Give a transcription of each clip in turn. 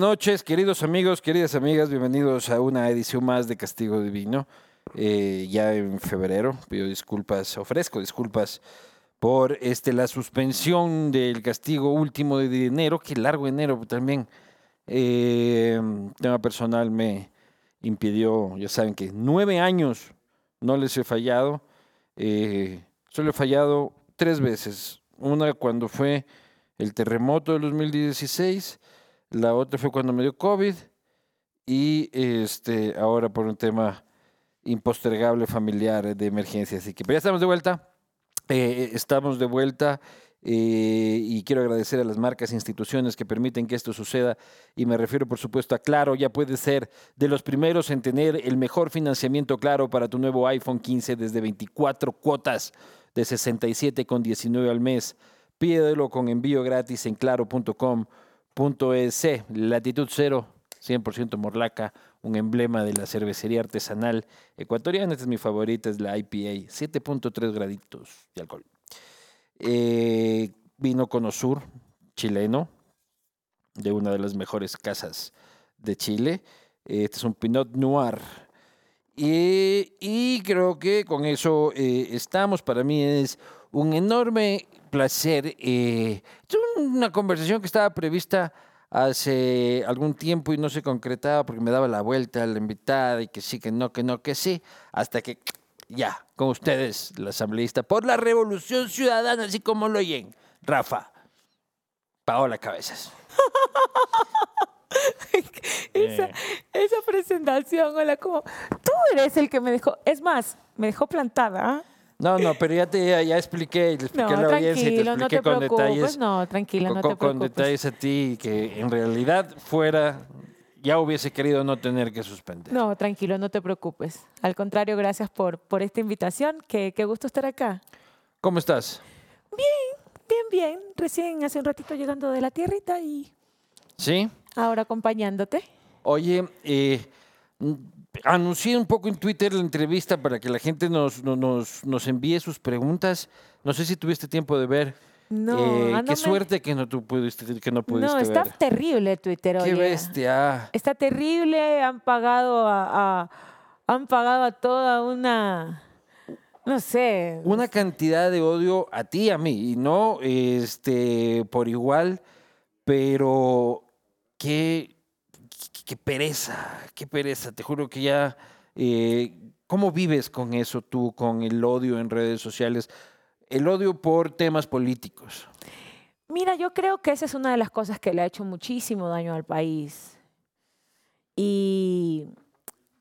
noches, queridos amigos, queridas amigas. Bienvenidos a una edición más de Castigo Divino. Eh, ya en febrero, pido disculpas, ofrezco disculpas por este, la suspensión del castigo último de enero, que largo enero también. Eh, tema personal me impidió, ya saben que nueve años no les he fallado. Eh, solo he fallado tres veces. Una cuando fue el terremoto de 2016, la otra fue cuando me dio COVID y este, ahora por un tema impostergable familiar de emergencia. Así que pero ya estamos de vuelta. Eh, estamos de vuelta eh, y quiero agradecer a las marcas e instituciones que permiten que esto suceda. Y me refiero, por supuesto, a Claro. Ya puedes ser de los primeros en tener el mejor financiamiento Claro para tu nuevo iPhone 15 desde 24 cuotas de 67,19 al mes. Pídelo con envío gratis en claro.com.es. Latitud cero, 100% morlaca, un emblema de la cervecería artesanal ecuatoriana. Esta es mi favorita, es la IPA, 7.3 graditos de alcohol. Eh, vino Conosur, chileno, de una de las mejores casas de Chile. Este es un Pinot Noir. Y, creo que con eso eh, estamos. Para mí es un enorme placer. Eh, es una conversación que estaba prevista hace algún tiempo y no se concretaba porque me daba la vuelta a la invitada y que sí, que no, que no, que sí, hasta que ya, con ustedes, la asambleísta por la revolución ciudadana, así como lo oyen, Rafa, Paola Cabezas. esa, esa presentación, hola, como tú eres el que me dejó, es más, me dejó plantada. No, no, pero ya te ya, ya expliqué, le expliqué No, a la audiencia y te tranquilo, no expliqué te con detalles. no, tranquilo, no con, te con preocupes. detalles a ti que en realidad fuera, ya hubiese querido no tener que suspender. No, tranquilo, no te preocupes. Al contrario, gracias por, por esta invitación. Qué, qué gusto estar acá. ¿Cómo estás? Bien, bien. Recién hace un ratito llegando de la tierrita y ¿Sí? ahora acompañándote. Oye, eh, anuncié un poco en Twitter la entrevista para que la gente nos, no- nos, nos envíe sus preguntas. No sé si tuviste tiempo de ver. No, Eh, ah, no qué me- suerte que no, tú pudiste, que no pudiste No, está ver. terrible Twitter, Qué oye. bestia. Está terrible, han pagado a, a- han pagado a toda una, no sé, Una cantidad de odio a ti y a mí, y no este, por igual, pero qué, qué, pereza, qué pereza. Te juro que ya. eh, ¿Cómo vives con eso tú, con el odio en redes sociales? El odio por temas políticos. Mira, yo creo que esa es una de las cosas que le ha hecho muchísimo daño al país. Y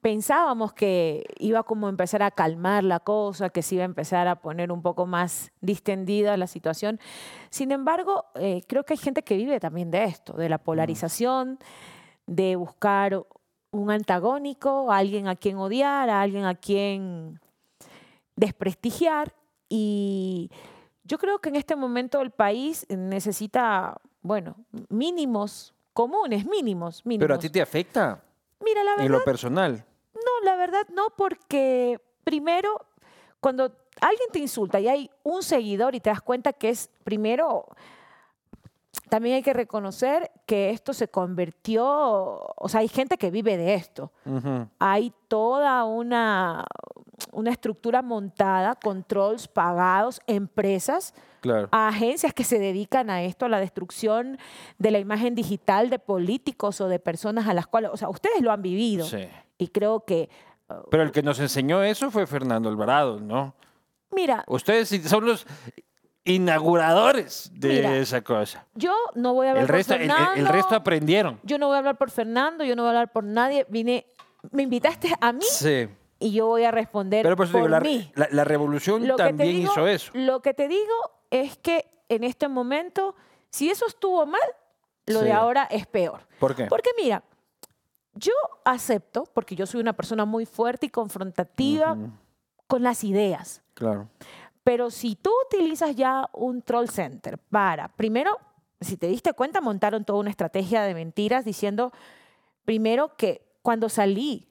pensábamos que iba como a empezar a calmar la cosa, que se iba a empezar a poner un poco más distendida la situación. Sin embargo, eh, creo que hay gente que vive también de esto, de la polarización, de buscar un antagónico, a alguien a quien odiar, a alguien a quien desprestigiar. Y yo creo que en este momento el país necesita, bueno, mínimos comunes, mínimos, mínimos. Pero a ti te afecta Mira, la verdad, en lo personal. no, la verdad no, porque primero, cuando alguien te insulta y hay un seguidor y te das cuenta que es, primero, también hay que reconocer que esto se convirtió, o sea, hay gente que vive de esto. Hay toda una, una estructura montada, controls pagados, empresas Claro. agencias que se dedican a esto, a la destrucción de la imagen digital de políticos o de personas a las cuales, o sea, ustedes lo han vivido. Sí. Y creo que, Pero el que nos enseñó eso fue Fernando Alvarado, ¿no? mira, Ustedes son los inauguradores de Mira, esa cosa. yo no voy a hablar El resto, por el, el- Fernando. el resto aprendieron. Yo no voy a hablar por Fernando, yo no voy a hablar por nadie. Vine, me invitaste a mí Sí. y yo voy a responder Pero por eso por digo, mí. la- la revolución Lo también digo- hizo eso. Lo que te digo es que en este momento, si eso estuvo mal, lo Sí. de ahora es peor. ¿Por qué? Porque mira, yo acepto, porque yo soy una persona muy fuerte y confrontativa con las ideas, Claro. Pero si tú utilizas ya un troll center para, primero, si te diste cuenta, montaron toda una estrategia de mentiras diciendo, primero que cuando salí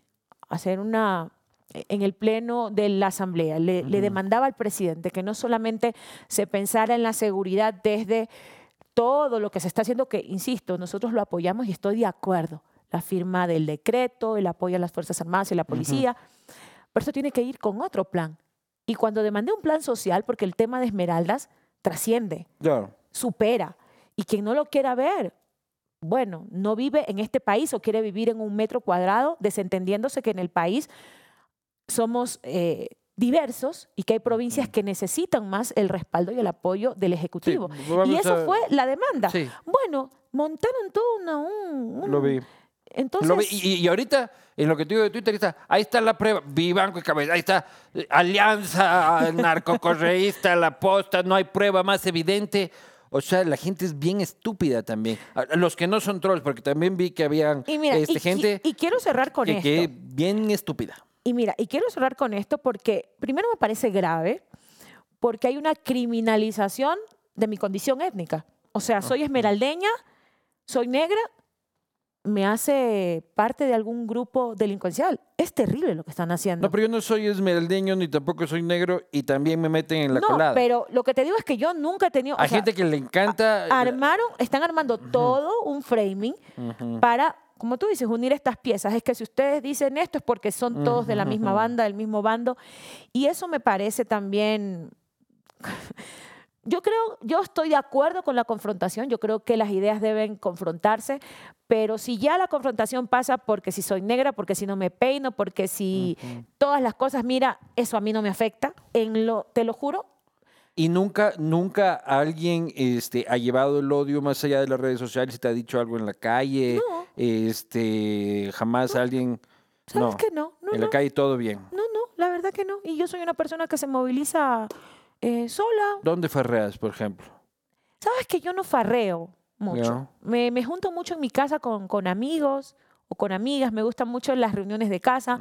a hacer una en el pleno de la asamblea le, demandaba al presidente que no solamente se pensara en la seguridad desde todo lo que se está haciendo, que, insisto, nosotros lo apoyamos y estoy de acuerdo. La firma del decreto, el apoyo a las Fuerzas Armadas y la policía, pero eso tiene que ir con otro plan. Y cuando demandé un plan social, porque el tema de Esmeraldas trasciende, supera, y quien no lo quiera ver, bueno, no vive en este país o quiere vivir en un metro cuadrado, desentendiéndose que en el país somos eh, diversos y que hay provincias que necesitan más el respaldo y el apoyo del Ejecutivo. y eso a- fue la demanda. Sí, Bueno, montaron todo una, un, un- lo vi. Entonces, Lo. Y, y ahorita, en lo que te digo de Twitter, está, ahí está la prueba. Vivanco y Cabeza, ahí está Alianza Narcocorreísta, La Posta, no hay prueba más evidente. O sea, la gente es bien estúpida también. A- a Los que no son trolls, porque también vi que habían y mira, este, y, y- gente y quiero cerrar con que, esto. que bien estúpida. Y mira, y quiero cerrar con esto porque primero me parece grave, porque hay una criminalización de mi condición étnica. O sea, soy esmeraldeña, soy negra, me hace parte de algún grupo delincuencial. Es terrible lo que están haciendo. No, pero yo no soy esmeraldeño ni tampoco soy negro y también me meten en la No, colada. pero lo que te digo es que yo nunca he tenido... o Hay sea, gente que le encanta. armaron, están armando todo un framing para, como tú dices, unir estas piezas. Es que si ustedes dicen esto es porque son todos de la misma banda, del mismo bando. Y eso me parece también... Yo creo, yo estoy de acuerdo con la confrontación, yo creo que las ideas deben confrontarse, pero si ya la confrontación pasa porque si soy negra, porque si no me peino, porque si todas las cosas, mira, eso a mí no me afecta, en lo, te lo juro, Y nunca, nunca alguien este, ha llevado el odio más allá de las redes sociales y te ha dicho algo en la calle. No. Este, jamás alguien. ¿sabes no. que no? No, en la calle todo bien. No, no, la verdad que no. Y yo soy una persona que se moviliza eh, sola. ¿Dónde farreas, por ejemplo? Sabes que yo no farreo mucho. Me, me junto mucho en mi casa con, con amigos o con amigas. Me gustan mucho las reuniones de casa.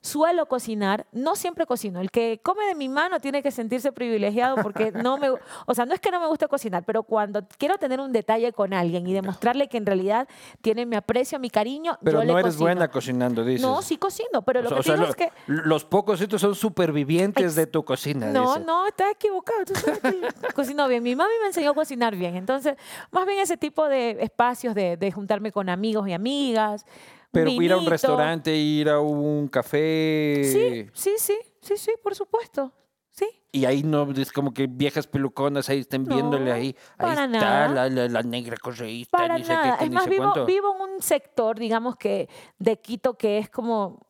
Suelo cocinar. No siempre cocino. El que come de mi mano tiene que sentirse privilegiado porque no me... O sea, no es que no me guste cocinar, pero cuando quiero tener un detalle con alguien y demostrarle que en realidad tiene mi aprecio, mi cariño, Pero yo no le eres cocino. buena cocinando, dices. No, sí cocino, pero lo O que sea, digo lo- es que... Los pocos estos son supervivientes de tu cocina. No, dices. no, estás equivocado. Tú sabes que cocino bien. Mi mami me enseñó a cocinar bien. Entonces, más bien ese tipo de espacios de, de juntarme con amigos y amigas. Pero ir a un restaurante, ir a un café. Sí, sí, sí, sí, sí, por supuesto. Sí. Y ahí no, es como que viejas peluconas ahí estén viéndole ahí. Ahí para está nada. la, la- la negra correísta, Para ni sé nada. qué, es ni más, sé vivo, cuánto. vivo en un sector, digamos que, de Quito que es como.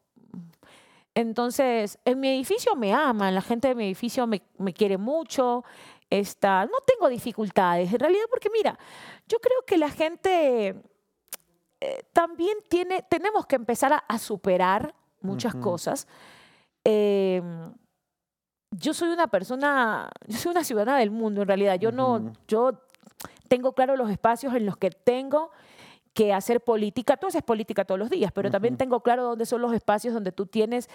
Entonces, en mi edificio me aman, la gente de mi edificio me, me quiere mucho. Está, no tengo dificultades, en realidad, porque mira, yo creo que la gente eh, también tiene, tenemos que empezar a, a superar muchas cosas. Eh, yo soy una persona, yo soy una ciudadana del mundo en realidad. Yo no, yo tengo claro los espacios en los que tengo que hacer política. Tú haces política todos los días, pero también tengo claro dónde son los espacios donde tú tienes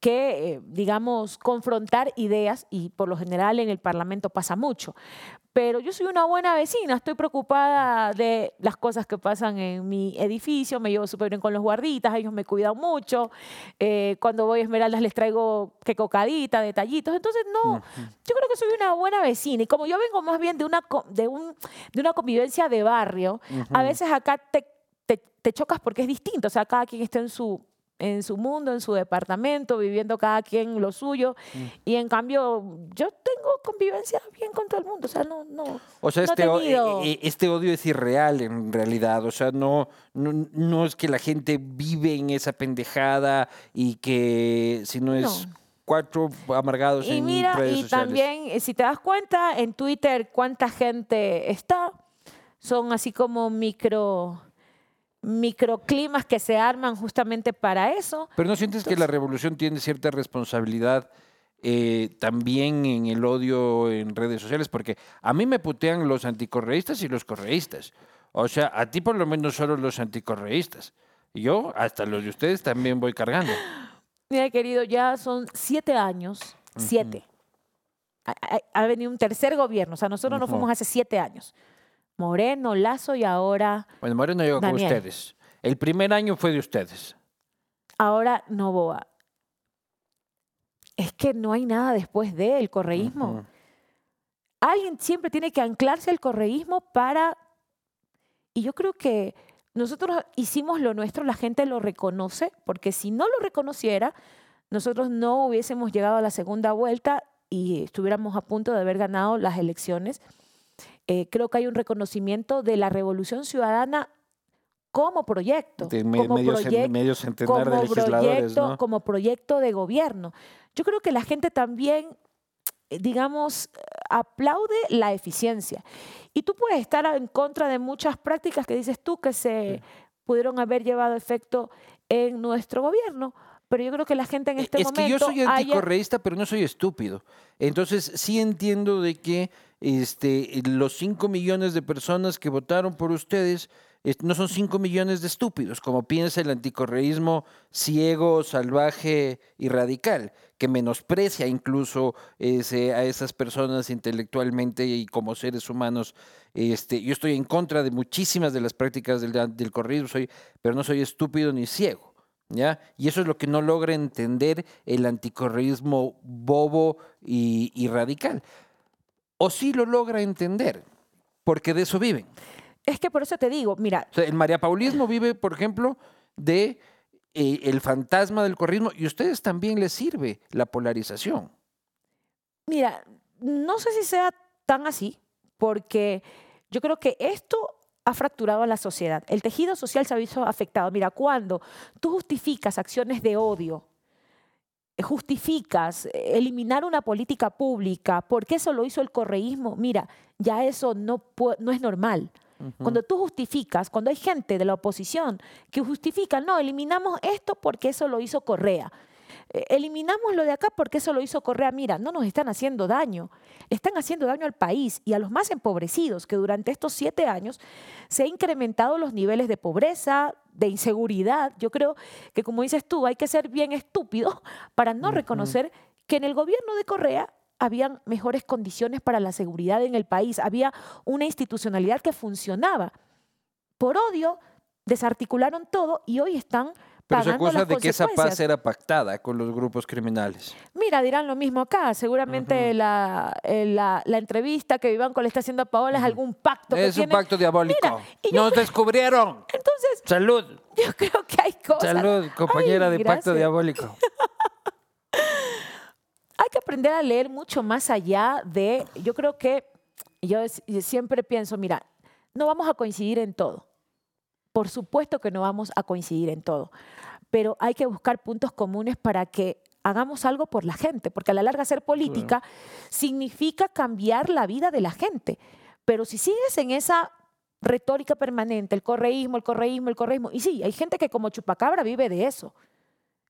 que, eh, digamos, confrontar ideas y por lo general en el Parlamento pasa mucho. Pero yo soy una buena vecina, estoy preocupada de las cosas que pasan en mi edificio, me llevo súper bien con los guarditas, ellos me cuidan mucho. Eh, cuando voy a Esmeraldas les traigo que cocadita, detallitos. Entonces, no, yo creo que soy una buena vecina. Y como yo vengo más bien de una, de un, de una convivencia de barrio, a veces acá te, te, te chocas porque es distinto. O sea, cada quien está en su, en su mundo, en su departamento, viviendo cada quien lo suyo. Mm. Y en cambio, yo tengo convivencia bien con todo el mundo. O sea, no, no. O sea, no este, tenido- eh, eh, este odio es irreal en realidad. O sea, no, no, no es que la gente vive en esa pendejada y que si no es cuatro amargados Y en mira, redes y sociales. también, eh, si te das cuenta, en Twitter, cuánta gente está, son así como micro microclimas que se arman justamente para eso. Pero ¿no sientes que la revolución tiene cierta responsabilidad eh, también en el odio en redes sociales? Porque a mí me putean los anticorreístas y los correístas. O sea, a ti por lo menos solo los anticorreístas. Yo hasta los de ustedes también voy cargando. Mira, querido, ya son siete años, siete. Ha, ha- ha venido un tercer gobierno, o sea, nosotros nos fuimos hace siete años. Moreno, Lazo y ahora, Bueno, Moreno llegó con ustedes. El primer año fue de ustedes. ahora Novoa. Es que no hay nada después del correísmo. Alguien siempre tiene que anclarse al correísmo para Y yo creo que nosotros hicimos lo nuestro, la gente lo reconoce, porque si no lo reconociera, nosotros no hubiésemos llegado a la segunda vuelta y estuviéramos a punto de haber ganado las elecciones. Eh, creo que hay un reconocimiento de la revolución ciudadana como proyecto, De me- como, medio, centenar de como legisladores, proyecto, ¿no? como proyecto de gobierno. Yo creo que la gente también, eh, digamos, aplaude la eficiencia. Y tú puedes estar en contra de muchas prácticas que dices tú que se pudieron haber llevado a efecto en nuestro gobierno, pero yo creo que la gente en este es momento... que yo soy haya- anticorreísta, pero no soy estúpido. Entonces sí entiendo de que este, los 5 millones de personas que votaron por ustedes es- no son 5 millones de estúpidos, como piensa el anticorreísmo ciego, salvaje y radical, que menosprecia incluso ese- a esas personas intelectualmente y como seres humanos. Este, yo estoy en contra de muchísimas de las prácticas del, del correísmo, soy, pero no soy estúpido ni ciego. ¿Ya? Y eso es lo que no logra entender el anticorreísmo bobo y, y radical. O sí lo logra entender, porque de eso viven. Es que por eso te digo, mira, O sea, el mariapaulismo vive, por ejemplo, de eh, el fantasma del correísmo y a ustedes también les sirve la polarización. Mira, no sé si sea tan así, porque yo creo que esto ha fracturado a la sociedad. El tejido social se ha visto afectado. Mira, cuando tú justificas acciones de odio, eh, justificas eh, eliminar una política pública, porque eso lo hizo el correísmo, mira, ya eso no, no es normal. Cuando tú justificas, cuando hay gente de la oposición que justifica, no, eliminamos esto porque eso lo hizo Correa. Eh, Eliminamos lo de acá porque eso lo hizo Correa. Mira, no nos están haciendo daño. Le están haciendo daño al país y a los más empobrecidos, que durante estos siete años se han incrementado los niveles de pobreza, de inseguridad. Yo creo que, como dices tú, hay que ser bien estúpido para no reconocer que en el gobierno de Correa habían mejores condiciones para la seguridad en el país, había una institucionalidad que funcionaba. Por odio, desarticularon todo y hoy están Pero se acusa de que esa paz era pactada con los grupos criminales. Mira, dirán lo mismo acá. Seguramente la, eh, la- la entrevista que Vivanco le está haciendo a Paola es algún pacto que Es un pacto diabólico. Mira, Nos descubrieron. Entonces, Salud. yo creo que hay cosas. Salud, compañera Ay, de pacto diabólico. hay que aprender a leer mucho más allá de, yo creo que, yo siempre pienso, mira, no vamos a coincidir en todo. Por supuesto que no vamos a coincidir en todo, pero hay que buscar puntos comunes para que hagamos algo por la gente, porque a la larga hacer política significa cambiar la vida de la gente. Pero si sigues en esa retórica permanente, el correísmo, el correísmo, el correísmo, y sí, hay gente que como chupacabra vive de eso.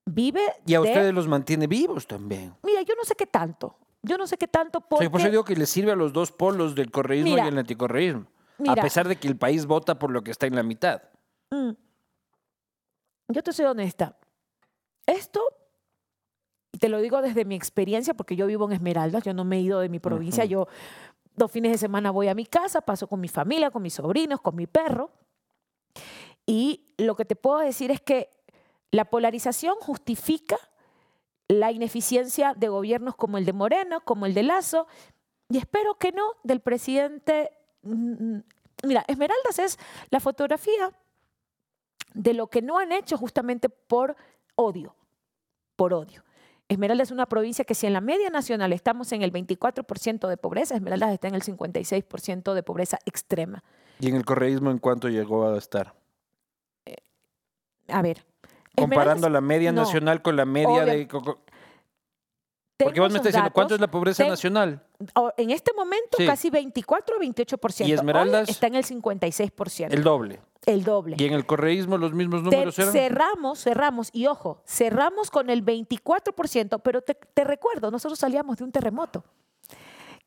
Vive Y a de ustedes los mantiene vivos también. Mira, yo no sé qué tanto. Yo no sé qué tanto O porque... sea, por eso digo que le sirve a los dos polos del correísmo Mira, y el anticorreísmo. A pesar de que el país vota por lo que está en la mitad. Mm. Yo te soy honesta. Esto, te lo digo desde mi experiencia, porque yo vivo en Esmeraldas, yo no me he ido de mi provincia, yo dos fines de semana voy a mi casa, paso con mi familia, con mis sobrinos, con mi perro. Y lo que te puedo decir es que la polarización justifica la ineficiencia de gobiernos como el de Moreno, como el de Lazo, y espero que no del presidente. Mm, Mira, Esmeraldas es la fotografía de lo que no han hecho justamente por odio, por odio. Esmeraldas es una provincia que si en la media nacional estamos en el 24% de pobreza, Esmeraldas está en el 56% de pobreza extrema. ¿Y en el correísmo en cuánto llegó a estar? A ver. Comparando Esmeraldas- la media no, nacional con la media obvia- de... Porque vos me estás diciendo, ¿cuánto es la pobreza Ten- nacional? En este momento Sí. casi 24 o 28%. ¿Y Hoy Esmeraldas? está en el 56%. El doble. el doble. ¿Y en el correísmo los mismos Te- números eran? cerramos, cerramos, y ojo, cerramos con el 24%, pero te, te recuerdo, nosotros salíamos de un terremoto,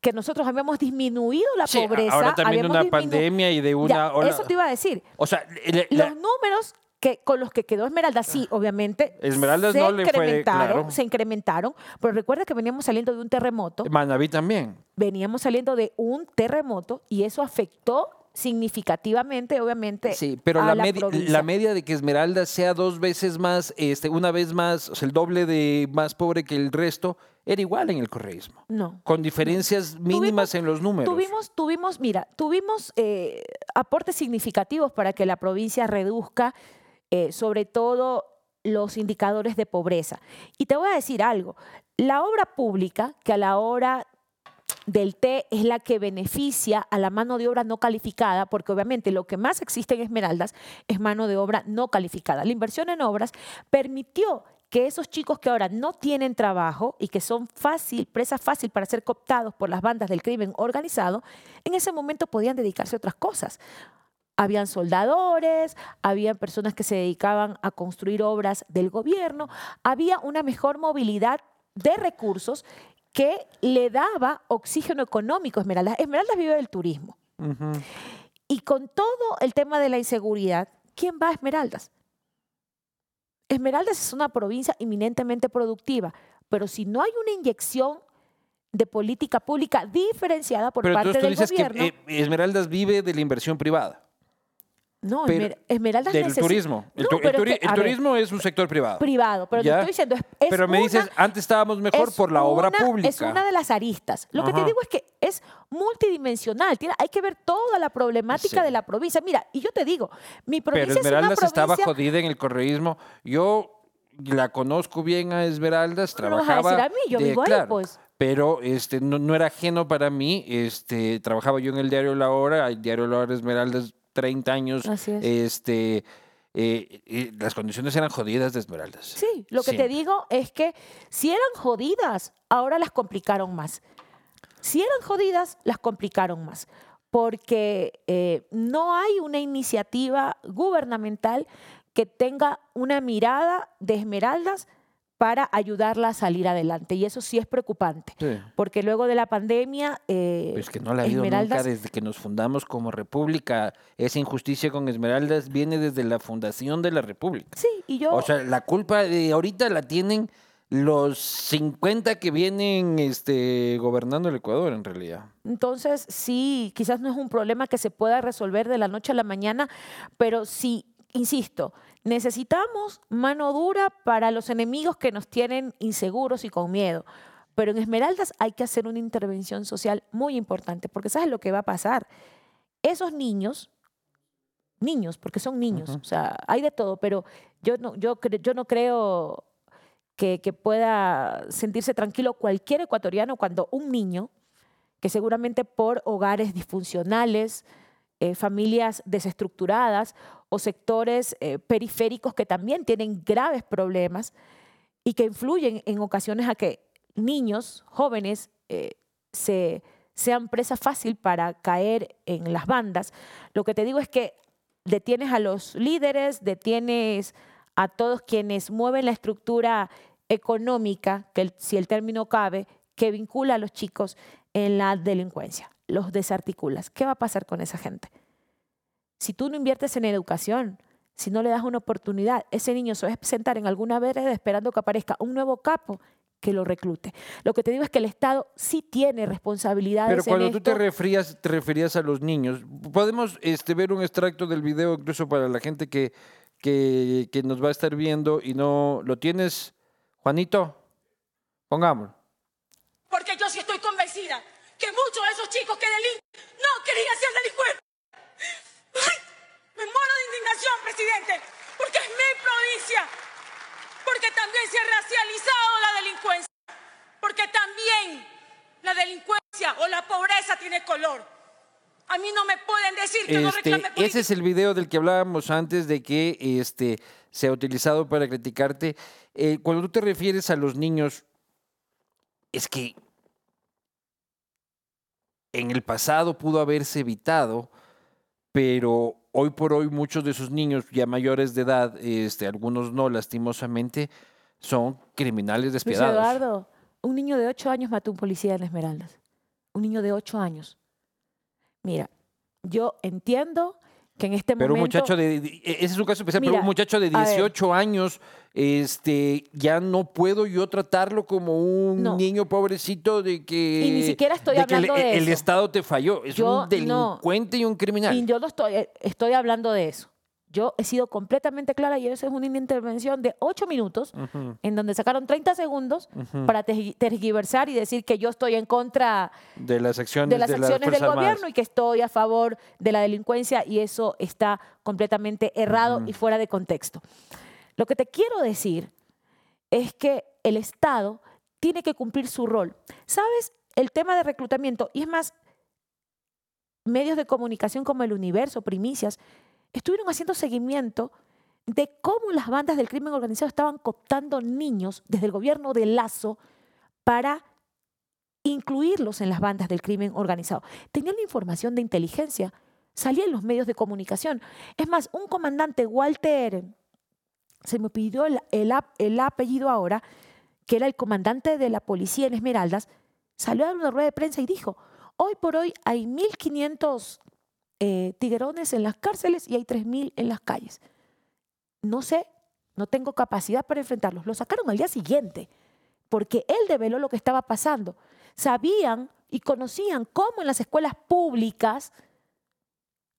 que nosotros habíamos disminuido la Sí, pobreza. ahora también de una pandemia y de una Ya, Eso te iba a decir. O sea, la- Los números que, con los que quedó Esmeralda, sí, obviamente, Esmeraldas se no le fue, incrementaron, claro. se incrementaron, pero recuerda que veníamos saliendo de un terremoto, Manaví también. veníamos saliendo de un terremoto y eso afectó significativamente, obviamente. Sí, pero a la, la provincia. la media de que Esmeralda sea dos veces más, este, una vez más, o sea, el doble de más pobre que el resto, era igual en el correísmo. No. Con diferencias mínimas en los números. Tuvimos, tuvimos, mira, tuvimos eh, aportes significativos para que la provincia reduzca, eh, sobre todo los indicadores de pobreza. Y te voy a decir algo, la obra pública, que a la hora del T es la que beneficia a la mano de obra no calificada, porque obviamente lo que más existe en Esmeraldas es mano de obra no calificada. La inversión en obras permitió que esos chicos que ahora no tienen trabajo y que son fácil, presa fácil para ser cooptados por las bandas del crimen organizado, en ese momento podían dedicarse a otras cosas. Habían soldadores, había personas que se dedicaban a construir obras del gobierno, había una mejor movilidad de recursos que le daba oxígeno económico a Esmeraldas. Esmeraldas vive del turismo. Y con todo el tema de la inseguridad, ¿quién va a Esmeraldas? Esmeraldas es una provincia eminentemente productiva, pero si no hay una inyección de política pública diferenciada por Pero parte entonces tú del dices gobierno, que eh, Esmeraldas vive de la inversión privada, no, pero Esmer- Esmeraldas del turismo. El, No, tu- el es turi- que, el ver, turismo es un sector privado. privado, pero ¿Ya? te estoy diciendo, es, es Pero me una- dices, antes estábamos mejor es por la obra una- pública. Es una de las aristas. Lo que te digo es que es multidimensional. Tiene- hay que ver toda la problemática Sí. de la provincia. Mira, y yo te digo, mi provincia Pero es una Esmeraldas estaba provincia... jodida en el correísmo. Yo la conozco bien a Esmeraldas, No me vas a trabajaba. decir a mí, yo de- claro, pues. Pero este, no, no era ajeno para mí. Este, trabajaba yo en el diario La Hora, el diario La Hora Esmeraldas, 30 años. Así es. Este, eh, eh, las condiciones eran jodidas de Esmeraldas. Sí, lo que te digo es que si eran jodidas, ahora las complicaron más. Si eran jodidas, las complicaron más. Porque eh, no hay una iniciativa gubernamental que tenga una mirada de esmeraldas para ayudarla a salir adelante. Y eso sí es preocupante. Sí. Porque luego de la pandemia... eh, Pues que no la ha habido nunca desde que nos fundamos como república. Esa injusticia con Esmeraldas viene desde la fundación de la república. sí, y yo... O sea, la culpa de ahorita la tienen los 50 que vienen este, gobernando el Ecuador, en realidad. Entonces, sí, quizás no es un problema que se pueda resolver de la noche a la mañana, pero sí, insisto, necesitamos mano dura para los enemigos que nos tienen inseguros y con miedo. Pero en Esmeraldas hay que hacer una intervención social muy importante, porque ¿sabes lo que va a pasar? Esos niños, niños, porque son niños, o sea, hay de todo, pero yo no, yo no creo que, que pueda sentirse tranquilo cualquier ecuatoriano cuando un niño, que seguramente por hogares disfuncionales, eh, familias desestructuradas o sectores eh, periféricos que también tienen graves problemas y que influyen en ocasiones a que niños, jóvenes, eh, se, sean presa fácil para caer en las bandas. Lo que te digo es que detienes a los líderes, detienes a todos quienes mueven la estructura económica, que si el término cabe, que vincula a los chicos en la delincuencia. Los desarticulas. ¿Qué va a pasar con esa gente? Si tú no inviertes en educación, si no le das una oportunidad, ese niño se va a sentar en alguna vereda esperando que aparezca un nuevo capo que lo reclute. Lo que te digo es que el Estado sí tiene responsabilidades Pero cuando en tú te esto. referías, te referías a los niños, podemos este, ver un extracto del video incluso para la gente que, que, que nos va a estar viendo y no lo tienes, Juanito, pongámoslo. Porque yo sí estoy convencida muchos de esos chicos que delinquen no querían ser delincuentes. ¡Ay! Me muero de indignación, presidente, porque es mi provincia. Porque también se ha racializado la delincuencia. Porque también la delincuencia o la pobreza tiene color. A mí no me pueden decir que no Este, reclame ese es el video del que hablábamos antes de que este, se ha utilizado para criticarte. Eh, cuando tú te refieres a los niños, es que en el pasado pudo haberse evitado, pero hoy por hoy muchos de esos niños ya mayores de edad, este, algunos no lastimosamente, son criminales Luis despiadados. Eduardo, un niño de 8 años mató a un policía en Esmeraldas. Un niño de 8 años. Mira, yo entiendo que en este Pero un momento... muchacho de, de- ese es un caso especial, pero un muchacho de a ver. 18 años, este, ya no puedo yo tratarlo como un No. niño pobrecito de que... Y ni siquiera estoy de que hablando el, de el eso. Estado te falló, es Yo un delincuente y un criminal. Y yo no estoy, estoy hablando de eso. Yo he sido completamente clara y eso es una intervención de ocho minutos en donde sacaron 30 segundos para tergi- tergiversar y decir que yo estoy en contra de las acciones de las de acciones del Armadas. gobierno y que estoy a favor de la delincuencia y eso está completamente errado y fuera de contexto. Lo que te quiero decir es que el Estado tiene que cumplir su rol. ¿Sabes? El tema de reclutamiento, y es más, medios de comunicación como el Universo, Primicias, estuvieron haciendo seguimiento de cómo las bandas del crimen organizado estaban cooptando niños desde el gobierno de Lazo para incluirlos en las bandas del crimen organizado. Tenían la información de inteligencia, salía en los medios de comunicación. Es más, un comandante, Walter, se me pidió el, el ap- el apellido ahora, que era el comandante de la policía en Esmeraldas, salió a una rueda de prensa y dijo, hoy por hoy hay 1.500 eh, tiguerones en las cárceles y hay 3.000 en las calles. No sé, no tengo capacidad para enfrentarlos. Lo sacaron al día siguiente, porque él develó lo que estaba pasando. Sabían y conocían cómo en las escuelas públicas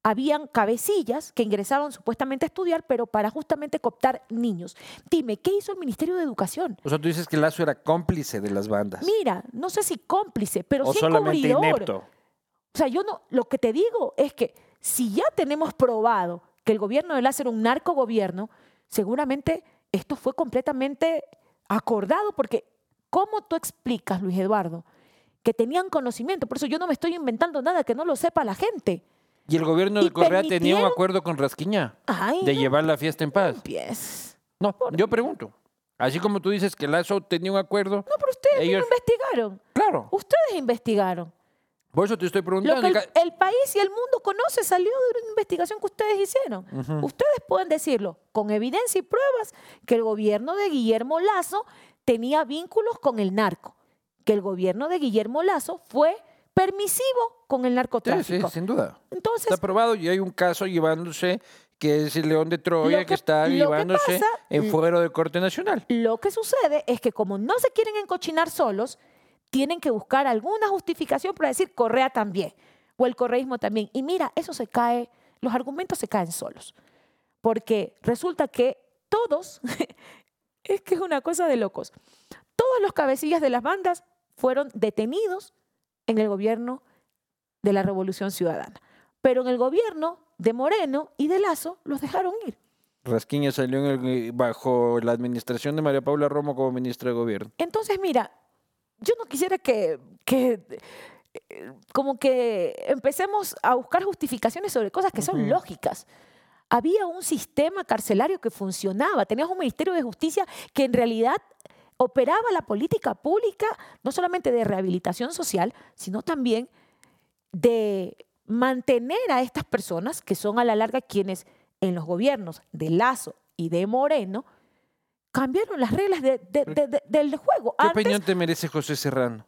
habían cabecillas que ingresaban supuestamente a estudiar, pero para justamente cooptar niños. Dime, ¿qué hizo el Ministerio de Educación? O sea, tú dices que Lazo era cómplice de las bandas. Mira, no sé si cómplice, pero o sí solamente encubridor. inepto. O sea, yo no, lo que te digo es que si ya tenemos probado que el gobierno de Lazo era un narcogobierno, seguramente esto fue completamente acordado, porque ¿cómo tú explicas, Luis Eduardo, que tenían conocimiento? Por eso yo no me estoy inventando nada que no lo sepa la gente. Y el gobierno de Correa tenía un acuerdo con Rasquiña Ay, de no llevar la fiesta en paz. empieces. No, yo pregunto. Así como tú dices que Lazo tenía un acuerdo, No, pero ustedes Ellos- no investigaron. claro, Ustedes investigaron. Por eso te estoy Lo preguntando. que el, país y el mundo conoce salió de una investigación que ustedes hicieron. Ustedes pueden decirlo con evidencia y pruebas que el gobierno de Guillermo Lazo tenía vínculos con el narco, que el gobierno de Guillermo Lazo fue permisivo con el Sí, sí, narcotráfico. sin duda. Entonces, Está probado y hay un caso llevándose que es el León de Troya Lo que, que- está lo que llevándose pasa- en fuero de corte nacional. Lo que sucede es que como no se quieren encochinar solos, tienen que buscar alguna justificación para decir Correa también o el correísmo también. Y mira, eso se cae, los argumentos se caen solos. Porque resulta que todos, es que es una cosa de locos, todos los cabecillas de las bandas fueron detenidos en el gobierno de la Revolución Ciudadana. Pero en el gobierno de Moreno y de Lazo los dejaron ir. Rasquiña salió en el- bajo la administración de María Paula Romo como ministra de gobierno. Entonces, mira, yo no quisiera que, que, eh, como que empecemos a buscar justificaciones sobre cosas que son lógicas. Había un sistema carcelario que funcionaba, tenías un Ministerio de Justicia que en realidad operaba la política pública, no solamente de rehabilitación social, sino también de mantener a estas personas, que son a la larga quienes en los gobiernos de Lazo y de Moreno, cambiaron las reglas de- de- de- de- del juego. ¿Qué Antes, opinión te merece José Serrano?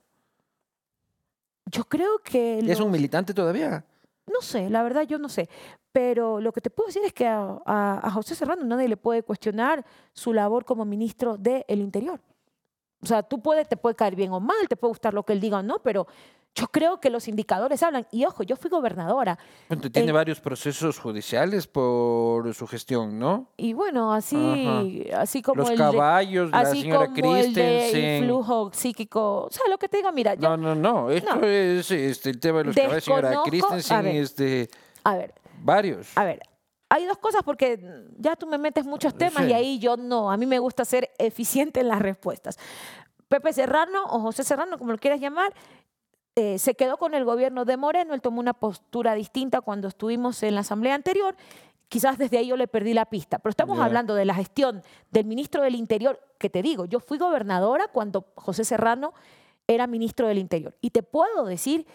yo creo que... ¿Es un militante todavía? No sé, la verdad yo no sé. Pero lo que te puedo decir es que a, a- a José Serrano nadie le puede cuestionar su labor como ministro del Interior. O sea, tú puedes, te puede caer bien o mal, te puede gustar lo que él diga o no, pero yo creo que los indicadores hablan. Y ojo, yo fui gobernadora. Bueno, tiene El- varios procesos judiciales por su gestión, ¿no? Y bueno, así, así como Los el de- caballos, la así señora como el Christensen. flujo psíquico. O sea, lo que te digo, mira, yo, No, no, no. Esto No. es este, el tema de los caballos, señora Desconozco- a Christensen, ver. este, a ver, varios. A ver, hay dos cosas porque ya tú me metes muchos temas Sí. y ahí yo no, a mí me gusta ser eficiente en las respuestas. Pepe Serrano o José Serrano, como lo quieras llamar, eh, se quedó con el gobierno de Moreno, él tomó una postura distinta cuando estuvimos en la asamblea anterior. Quizás desde ahí yo le perdí la pista, pero estamos hablando de la gestión del ministro del Interior, que te digo, yo fui gobernadora cuando José Serrano era ministro del Interior. Y te puedo decir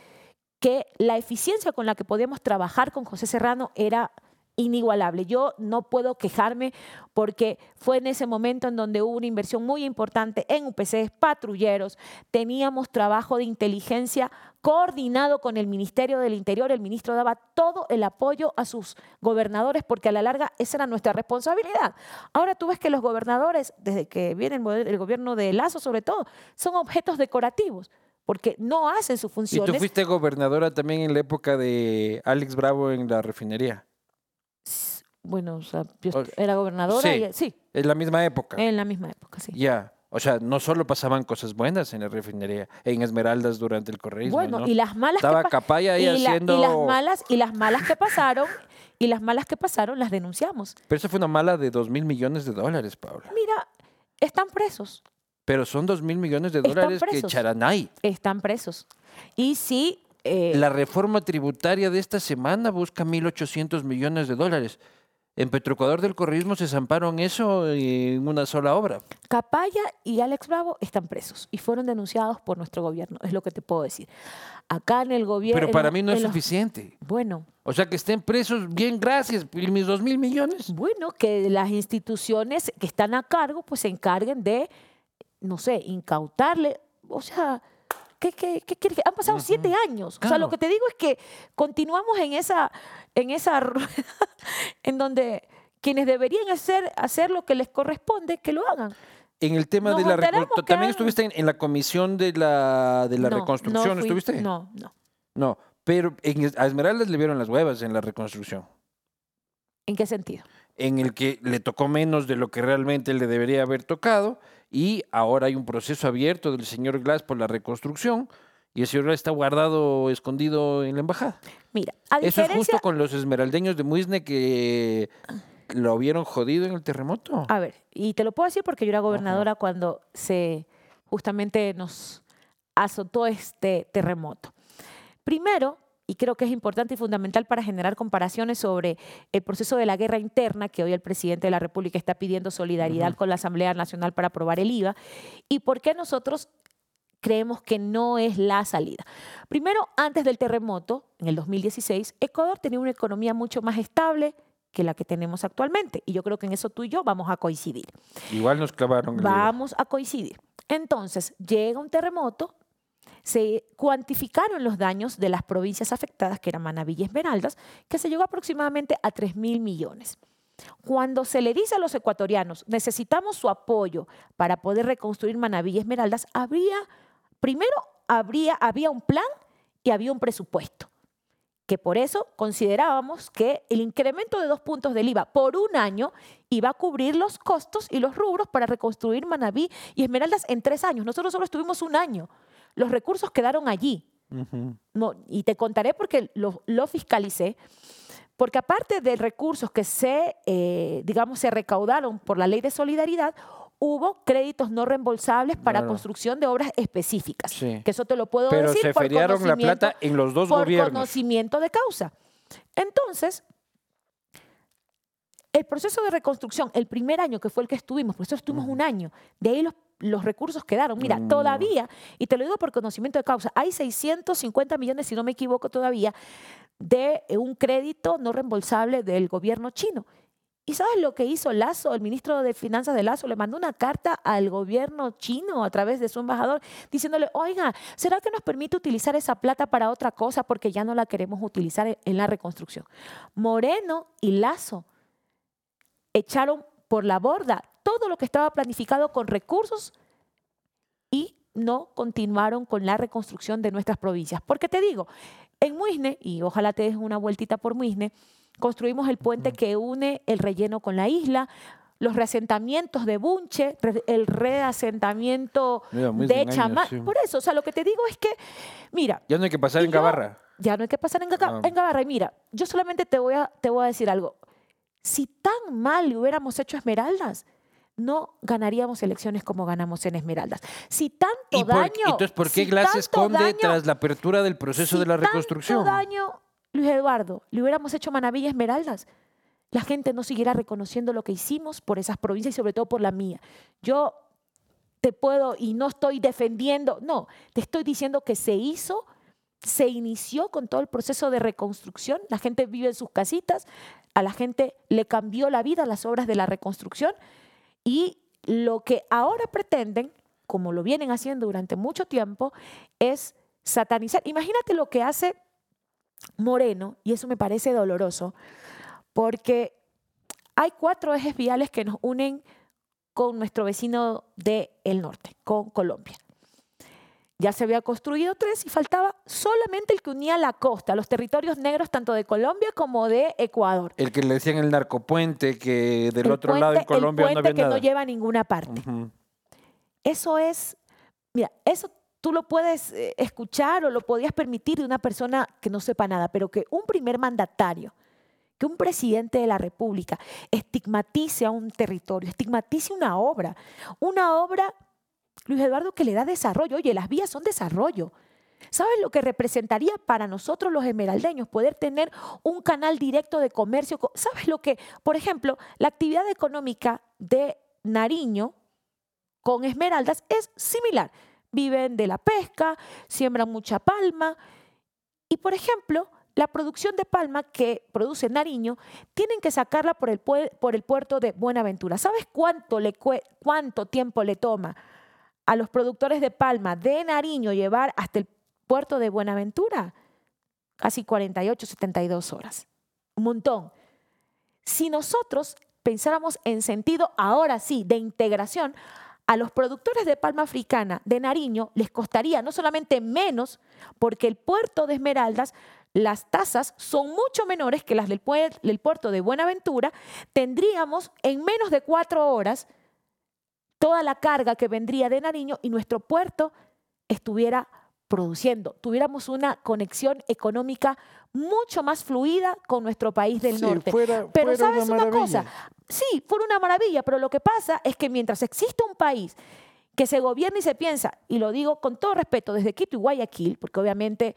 que la eficiencia con la que podíamos trabajar con José Serrano era inigualable. Yo no puedo quejarme porque fue en ese momento en donde hubo una inversión muy importante en UPCs, patrulleros, teníamos trabajo de inteligencia coordinado con el Ministerio del Interior, el ministro daba todo el apoyo a sus gobernadores porque a la larga esa era nuestra responsabilidad. Ahora tú ves que los gobernadores, desde que viene el, gobierno de Lazo sobre todo, son objetos decorativos porque no hacen sus Y funciones. tú fuiste gobernadora también en la época de Alex Bravo en la refinería. Bueno, o sea, era gobernadora sí. y sí, Es la misma época. en la misma época, sí. Ya. O sea, no solo pasaban cosas buenas en la refinería, en Esmeraldas durante el correísmo. Bueno, ¿no? y las malas Estaba que Capaya ahí y, la- haciendo. y las malas y las malas que pasaron y las malas que pasaron las denunciamos. Pero eso fue una mala de dos mil millones de dólares, Paula. Mira, están presos, Pero son dos mil millones de dólares que echarán ahí. están presos. Y sí, eh, La reforma tributaria de esta semana busca 1.800 millones de dólares. En Petroecuador del Correísmo se zamparon eso en una sola obra. Capaya y Alex Bravo están presos y fueron denunciados por nuestro gobierno, es lo que te puedo decir. Acá en el gobierno... Pero para mí no es suficiente. Bueno, O sea, que estén presos, bien, gracias. ¿Y mis dos mil millones? Bueno, que las instituciones que están a cargo pues se encarguen de, no sé, incautarle. O sea, ¿qué, qué, qué quieres Han pasado siete años. O sea, lo que te digo es que continuamos en esa, en esa rueda en donde quienes deberían hacer, hacer lo que les corresponde, que lo hagan. En el tema Nos de la reconstrucción, ¿también han- estuviste en, en la comisión de la, de la No, reconstrucción? no fui- ¿Estuviste? No, no. No, pero en, a Esmeraldas le vieron las huevas en la reconstrucción. ¿En qué sentido? en el que le tocó menos de lo que realmente le debería haber tocado y ahora hay un proceso abierto del señor Glass por la reconstrucción y el señor Glass está guardado, escondido en la embajada. Mira, a Eso es justo con los esmeraldeños de Muisne que lo vieron jodido en el terremoto. A ver, y te lo puedo decir porque yo era gobernadora cuando se justamente nos azotó este terremoto. Primero, y creo que es importante y fundamental para generar comparaciones sobre el proceso de la guerra interna que hoy el presidente de la República está pidiendo solidaridad con la Asamblea Nacional para aprobar el IVA y por qué nosotros creemos que no es la salida. Primero, antes del terremoto, en el 2016, Ecuador tenía una economía mucho más estable que la que tenemos actualmente. Y yo creo que en eso tú y yo vamos a coincidir. Igual nos clavaron el. Vamos a coincidir. Entonces, llega un terremoto, se cuantificaron los daños de las provincias afectadas, que eran Manabí y Esmeraldas, que se llegó aproximadamente a 3 mil millones. Cuando se le dice a los ecuatorianos, necesitamos su apoyo para poder reconstruir Manabí y Esmeraldas, habría, primero, había un plan y había un presupuesto que por eso considerábamos que el incremento de dos puntos del IVA por un año iba a cubrir los costos y los rubros para reconstruir Manabí y Esmeraldas en tres años. Nosotros solo estuvimos un año. Los recursos quedaron allí. No, y te contaré porque lo, lo fiscalicé. Porque aparte de recursos que se, eh, digamos, se recaudaron por la ley de solidaridad, hubo créditos no reembolsables para Claro. construcción de obras específicas. Sí. Que eso te lo puedo Pero decir se por feriaron la plata en los dos por gobiernos. conocimiento de causa. Entonces, el proceso de reconstrucción, el primer año que fue el que estuvimos, por eso estuvimos un año, de ahí los, los recursos quedaron. Mira, Mm. todavía, y te lo digo por conocimiento de causa, hay 650 millones, si no me equivoco todavía, de eh, un crédito no reembolsable del gobierno chino. ¿Y sabes lo que hizo Lazo? El ministro de Finanzas de Lazo le mandó una carta al gobierno chino a través de su embajador diciéndole, oiga, ¿será que nos permite utilizar esa plata para otra cosa porque ya no la queremos utilizar en la reconstrucción? Moreno y Lazo echaron por la borda todo lo que estaba planificado con recursos y no continuaron con la reconstrucción de nuestras provincias. Porque te digo, en Muisne, y ojalá te des una vueltita por Muisne, construimos el puente que une el relleno con la isla, los reasentamientos de Bunche, el reasentamiento Mira, de en Chamán. sí. Por eso, o sea, lo que te digo es que, mira, Ya no hay que pasar en Gabarra. ya no hay que pasar en, Ah. en Gabarra. Y mira, yo solamente te voy, a, te voy a decir algo. Si tan mal hubiéramos hecho Esmeraldas, no ganaríamos elecciones como ganamos en Esmeraldas. Si tanto ¿Y por- daño... entonces, ¿por qué si Glass tanto esconde daño- tras la apertura del proceso si de la tanto reconstrucción? daño, Luis Eduardo, le hubiéramos hecho y Esmeraldas, la gente no siguiera reconociendo lo que hicimos por esas provincias y sobre todo por la mía. Yo te puedo, y no estoy defendiendo, no, te estoy diciendo que se hizo, se inició con todo el proceso de reconstrucción, la gente vive en sus casitas, a la gente le cambió la vida las obras de la reconstrucción y lo que ahora pretenden, como lo vienen haciendo durante mucho tiempo, es satanizar. Imagínate lo que hace Moreno, y eso me parece doloroso, porque hay cuatro ejes viales que nos unen con nuestro vecino del norte, con Colombia. Ya se había construido tres y faltaba solamente el que unía la costa, los territorios negros tanto de Colombia como de Ecuador. El que le decían el narcopuente, que del El otro lado en Colombia el no puente había que nada. no lleva a ninguna parte. Eso es, mira, eso tú lo puedes eh, escuchar o lo podías permitir de una persona que no sepa nada, pero que un primer mandatario, que un presidente de la República estigmatice a un territorio, estigmatice una obra, una obra, Luis Eduardo, que le da desarrollo. Oye, las vías son desarrollo. ¿Sabes lo que representaría para nosotros los esmeraldeños poder tener un canal directo de comercio? co- ¿Sabes lo que, por ejemplo, la actividad económica de Nariño con Esmeraldas es similar? Viven de la pesca, siembran mucha palma y, por ejemplo, la producción de palma que produce Nariño tienen que sacarla por el, puerto de Buenaventura. ¿Sabes cuánto, le cuánto tiempo le toma a los productores de palma de Nariño llevar hasta el puerto de Buenaventura? Casi 48, 72 horas. Un montón. Si nosotros pensáramos en sentido, ahora sí, de integración, a los productores de palma africana de Nariño les costaría no solamente menos, porque el puerto de Esmeraldas, las tasas son mucho menores que las del, puer- del puerto de Buenaventura, tendríamos en menos de cuatro horas toda la carga que vendría de Nariño y nuestro puerto estuviera produciendo, tuviéramos una conexión económica mucho más fluida con nuestro país del Sí, norte. fuera- pero fuera sabes una una, cosa, sí, fue una maravilla, pero lo que pasa es que mientras existe un país que se gobierna y se piensa, y lo digo con todo respeto, desde Quito y Guayaquil, porque obviamente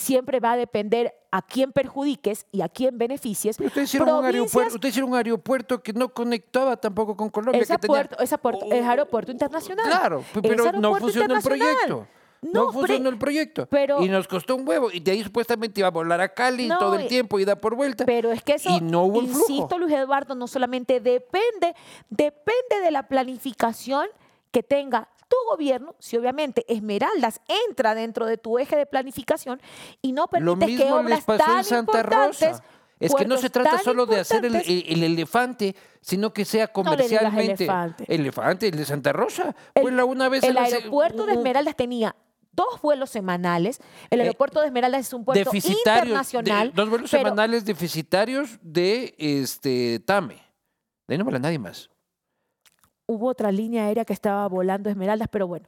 siempre va a depender a quién perjudiques y a quién beneficies. Pero ustedes hicieron, un aeropuerto, ustedes hicieron un aeropuerto que no conectaba tampoco con Colombia. Ese que tenía- puerto- ese puerto- es aeropuerto internacional. Claro, pero no funcionó el proyecto. No, No, funcionó el proyecto. pero- y nos costó un huevo. Y de ahí supuestamente iba a volar a Cali No, todo el tiempo y da por vuelta. Pero es que eso, Y no hubo el flujo. insisto, Luis Eduardo, no solamente depende, depende de la planificación que tenga tu gobierno, si obviamente Esmeraldas entra dentro de tu eje de planificación y no permites que mismo obras les pasó tan en Santa importantes, Rosa. Es que no se trata solo de hacer el, importantes, el- el elefante, sino que sea comercialmente. elefante. Elefante, el de Santa Rosa. El- Pues la una vez el aeropuerto de Esmeraldas tenía dos vuelos semanales. El Eh, aeropuerto de Esmeraldas es un puerto internacional. de- dos vuelos pero- semanales deficitarios de este Tame. De ahí no vuela nadie más. Hubo otra línea aérea que estaba volando Esmeraldas, pero bueno.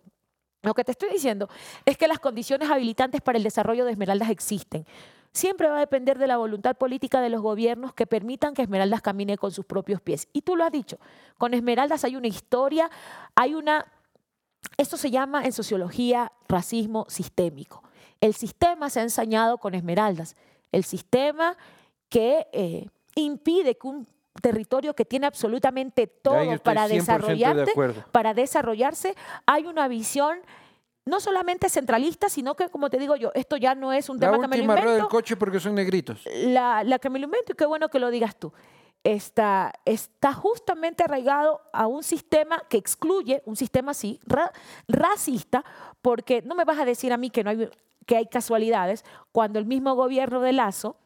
Lo que te estoy diciendo es que las condiciones habilitantes para el desarrollo de Esmeraldas existen. Siempre va a depender de la voluntad política de los gobiernos que permitan que Esmeraldas camine con sus propios pies. Y tú lo has dicho, con Esmeraldas hay una historia, hay una... Esto se llama en sociología racismo sistémico. El sistema se ha ensañado con Esmeraldas. El sistema que eh, impide que un territorio que tiene absolutamente todo para 100% de desarrollarte, para desarrollarse, hay una visión no solamente centralista, sino que, como te digo yo, esto ya no es un La tema que me lo del coche porque son negritos. la, la que me lo invento y qué bueno que lo digas tú. Está, está justamente arraigado a un sistema que excluye, un sistema así, ra- racista, porque no me vas a decir a mí que, no hay, que hay casualidades, cuando el mismo gobierno de Lazo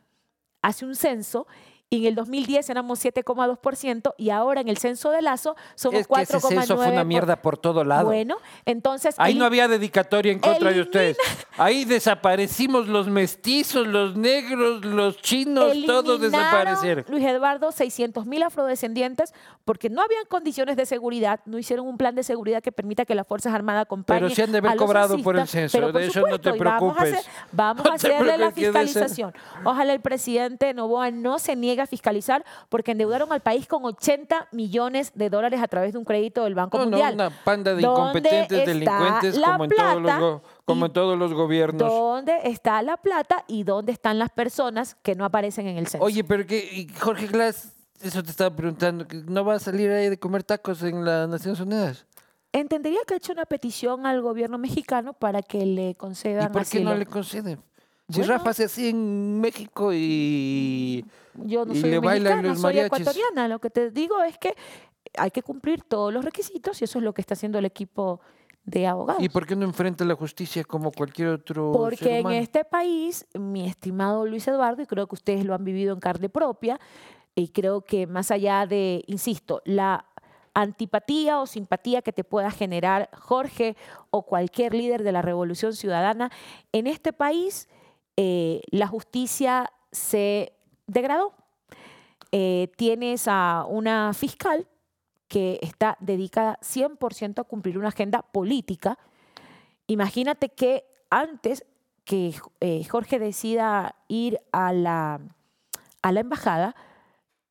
hace un censo y en el 2010 éramos 7,2% y ahora en el censo de Lazo somos Es que ese 4,9%. censo fue una mierda por todo lado. Bueno, entonces... Ahí no había dedicatoria en contra de ustedes. Ahí desaparecimos los mestizos, los negros, los chinos, todos desaparecieron. Luis Eduardo, 600 mil afrodescendientes porque no habían condiciones de seguridad, no hicieron un plan de seguridad que permita que las Fuerzas Armadas acompañen Pero sí han de haber cobrado por el censo, por de eso no te y Vamos a, hacer- preocupes. vamos No a hacerle la preocupes, fiscalización. Ojalá el presidente Novoa no se niegue a fiscalizar porque endeudaron al país con 80 millones de dólares a través de un crédito del Banco No, no, Mundial. una panda de ¿Dónde incompetentes, delincuentes, como en, todos los, como Y en todos los gobiernos. ¿Dónde está la plata y dónde están las personas que no aparecen en el censo? Oye, pero que y Jorge Glass, eso te estaba preguntando, que no va a salir ahí de comer tacos en las Naciones Unidas. Entendería que ha hecho una petición al gobierno mexicano para que le ¿Y concedan por qué no le conceden? Si Bueno. Rafa hace así en México y... Yo no Y soy le bailan los soy ecuatoriana. Lo que te digo es que hay que cumplir todos los requisitos y eso es lo que está haciendo el equipo de abogados. ¿Y por qué no enfrenta la justicia como cualquier otro Porque ser en este país, mi estimado Luis Eduardo, y creo que ustedes lo han vivido en carne propia, y creo que más allá de, insisto, la antipatía o simpatía que te pueda generar Jorge o cualquier líder de la revolución ciudadana, en este país eh, la justicia se degradó. Eh, tienes a una fiscal que está dedicada 100% a cumplir una agenda política. Imagínate que antes que eh, Jorge decida ir a la, a la embajada,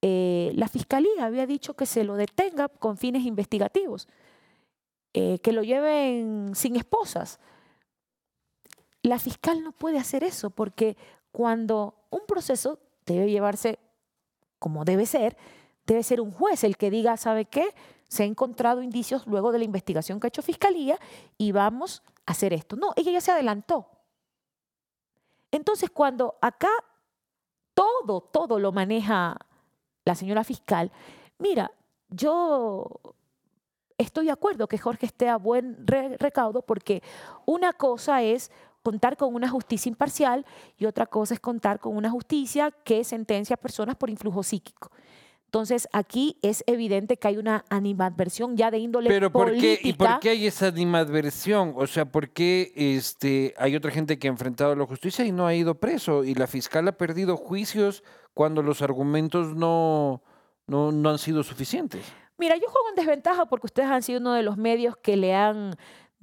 la fiscalía había dicho que se lo detenga con fines investigativos, que lo lleven sin esposas. La fiscal no puede hacer eso porque cuando un proceso debe llevarse como debe ser, debe ser un juez el que diga, ¿sabe qué? Se ha encontrado indicios luego de la investigación que ha hecho Fiscalía y vamos a hacer esto. No, ella ya se adelantó. Entonces, cuando acá todo, todo lo maneja la señora fiscal, mira, yo estoy de acuerdo que Jorge esté a buen re- recaudo porque una cosa es contar con una justicia imparcial y otra cosa es contar con una justicia que sentencia a personas por influjo psíquico. Entonces, aquí es evidente que hay una animadversión ya de índole Pero ¿por qué, política. ¿y por qué hay esa animadversión? O sea, ¿por qué este, hay otra gente que ha enfrentado la justicia y no ha ido preso? Y la fiscal ha perdido juicios cuando los argumentos no, no, no han sido suficientes. Mira, yo juego en desventaja porque ustedes han sido uno de los medios que le han,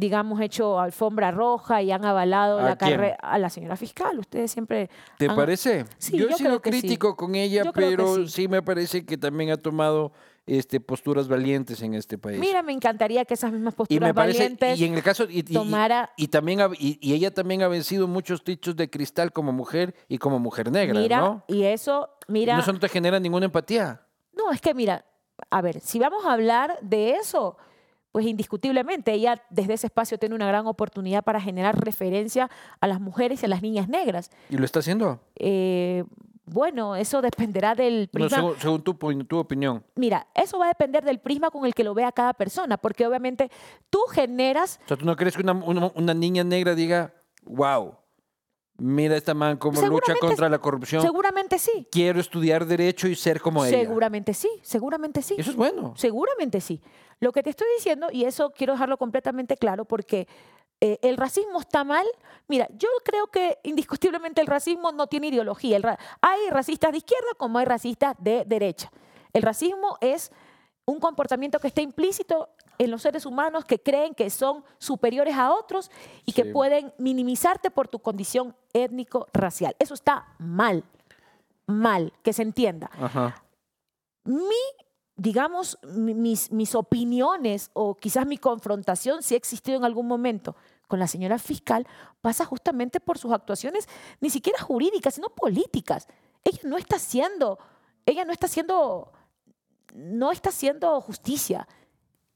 digamos, hecho alfombra roja y han avalado ¿A la carrera a la señora fiscal. Ustedes siempre ¿Te han- parece? Sí, yo he yo sido sí. crítico con ella, Yo pero sí. sí. me parece que también ha tomado este, posturas valientes en este país. Mira, me encantaría que esas mismas y posturas me parece, valientes y en el caso, y, tomara... y también ha- y, y ella también ha vencido muchos tichos de cristal como mujer y como mujer negra, mira, ¿no? y eso, mira... No, eso no te genera ninguna empatía. No, es que mira, a ver, si vamos a hablar de eso, pues indiscutiblemente ella desde ese espacio tiene una gran oportunidad para generar referencia a las mujeres y a las niñas negras. ¿Y lo está haciendo? Eh, bueno, eso dependerá del No, prisma. según según tu, po- tu opinión. Mira, eso va a depender del prisma con el que lo vea cada persona, porque obviamente tú generas, O sea, ¿tú no crees que una, una- una niña negra diga, wow, mira esta man cómo lucha contra la corrupción? seguramente sí. Quiero estudiar derecho y ser como ella. Seguramente sí, seguramente sí. Eso es bueno. Seguramente sí. Lo que te estoy diciendo, y eso quiero dejarlo completamente claro, porque eh, el racismo está mal. Mira, yo creo que indiscutiblemente el racismo no tiene ideología. Ra- hay racistas de izquierda como hay racistas de derecha. El racismo es un comportamiento que está implícito en los seres humanos que creen que son superiores a otros y que Sí. pueden minimizarte por tu condición étnico-racial. Eso está mal, mal, que se entienda Ajá. mi, digamos, mi- mis, mis opiniones o quizás mi confrontación, si ha existido en algún momento con la señora fiscal, pasa justamente por sus actuaciones, ni siquiera jurídicas, sino políticas. Ella no está haciendo, ella no está haciendo, no está haciendo justicia.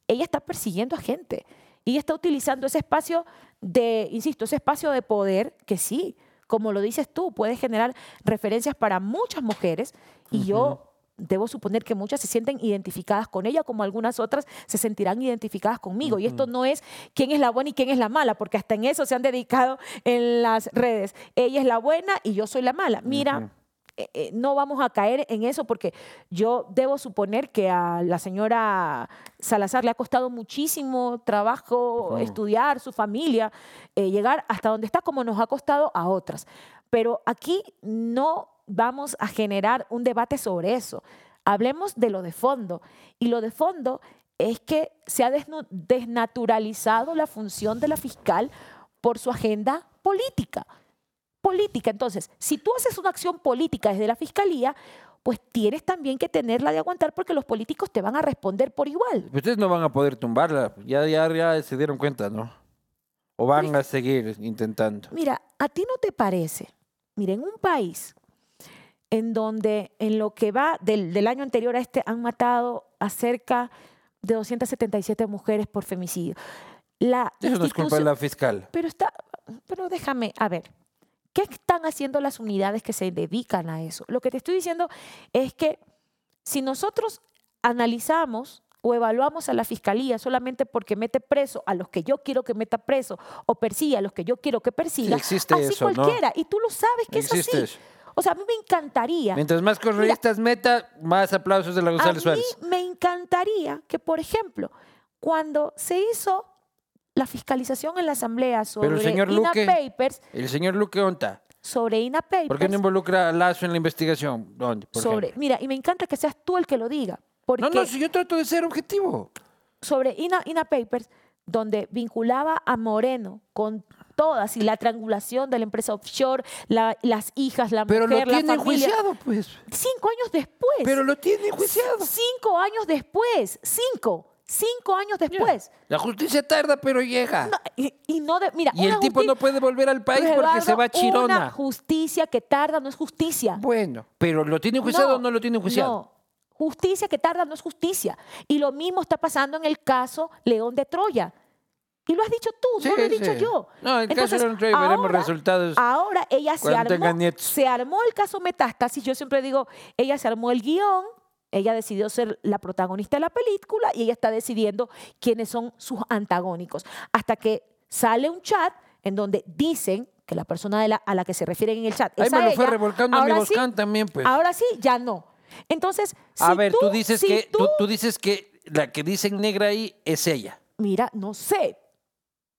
Ella está persiguiendo a gente. Y ella está utilizando ese espacio de, insisto, ese espacio de poder que sí, como lo dices tú, puede generar referencias para muchas mujeres y yo debo suponer que muchas se sienten identificadas con ella, como algunas otras se sentirán identificadas conmigo. Y esto no es quién es la buena y quién es la mala, porque hasta en eso se han dedicado en las redes. Ella es la buena y yo soy la mala. Mira. Eh, eh, no vamos a caer en eso porque yo debo suponer que a la señora Salazar le ha costado muchísimo trabajo estudiar, su familia, eh, llegar hasta donde está como nos ha costado a otras. Pero aquí no vamos a generar un debate sobre eso. Hablemos de lo de fondo. Y lo de fondo es que se ha desnaturalizado la función de la fiscal por su agenda política política. Entonces, si tú haces una acción política desde la fiscalía, pues tienes también que tenerla de aguantar porque los políticos te van a responder por igual. Ustedes no van a poder tumbarla. Ya, ya, ya se dieron cuenta, ¿no? O van a seguir intentando. Mira, ¿a ti no te parece? Mira, en un país en donde en lo que va del, del año anterior a este han matado a cerca de 277 mujeres por femicidio. La Eso no es culpa de la fiscal. Pero está, pero déjame, a ver, ¿Qué están haciendo las unidades que se dedican a eso? Lo que te estoy diciendo es que si nosotros analizamos o evaluamos a la fiscalía solamente porque mete preso a los que yo quiero que meta preso o persigue a los que yo quiero que persiga, existe así eso, ¿no? cualquiera. Y tú lo sabes que Existe es así. eso. O sea, a mí me encantaría. Mientras más correístas meta, más aplausos de la A González mí Suárez. me encantaría que, por ejemplo, cuando se hizo la fiscalización en la Asamblea sobre Pero el señor INA Luque- Papers, El señor Luque Onta, sobre INA Papers, ¿por qué no involucra a Lazo en la investigación? ¿Dónde? por sobre, ejemplo? mira, y me encanta que seas tú el que lo diga, porque No, no, si yo trato de ser objetivo. sobre INA, INA Papers, donde vinculaba a Moreno con todas y la triangulación de la empresa offshore, la- las hijas, la Pero mujer, lo la tiene familia. enjuiciado, pues. Cinco años después. Pero lo tiene enjuiciado. Cinco años después. Cinco. Cinco años después. La justicia tarda, pero llega. No, y, y no de, mira, y el tipo no puede volver al país porque se va a Chirona. Una justicia que tarda no es justicia. Bueno, pero ¿lo tiene enjuiciado o no lo tiene enjuiciado? No. Justicia que tarda no es justicia. Y lo mismo está pasando en el caso León de Troya. Y lo has dicho tú, no lo he dicho sí. yo. No, en el caso de León de Troya veremos resultados Ahora ella se armó, se armó el caso Metástasis. Yo siempre digo, ella se armó el guion, ella decidió ser la protagonista de la película y ella está decidiendo quiénes son sus antagónicos. Hasta que sale un chat en donde dicen que la persona de la- a la que se refieren en el chat Ahí es me a lo fue revolcando a mi Ahora Boscan también, pues. Ahora sí, ya no. Entonces, a si ver, tú, dices si que tú- tú, tú dices que la que dicen negra ahí es ella. mira, no sé.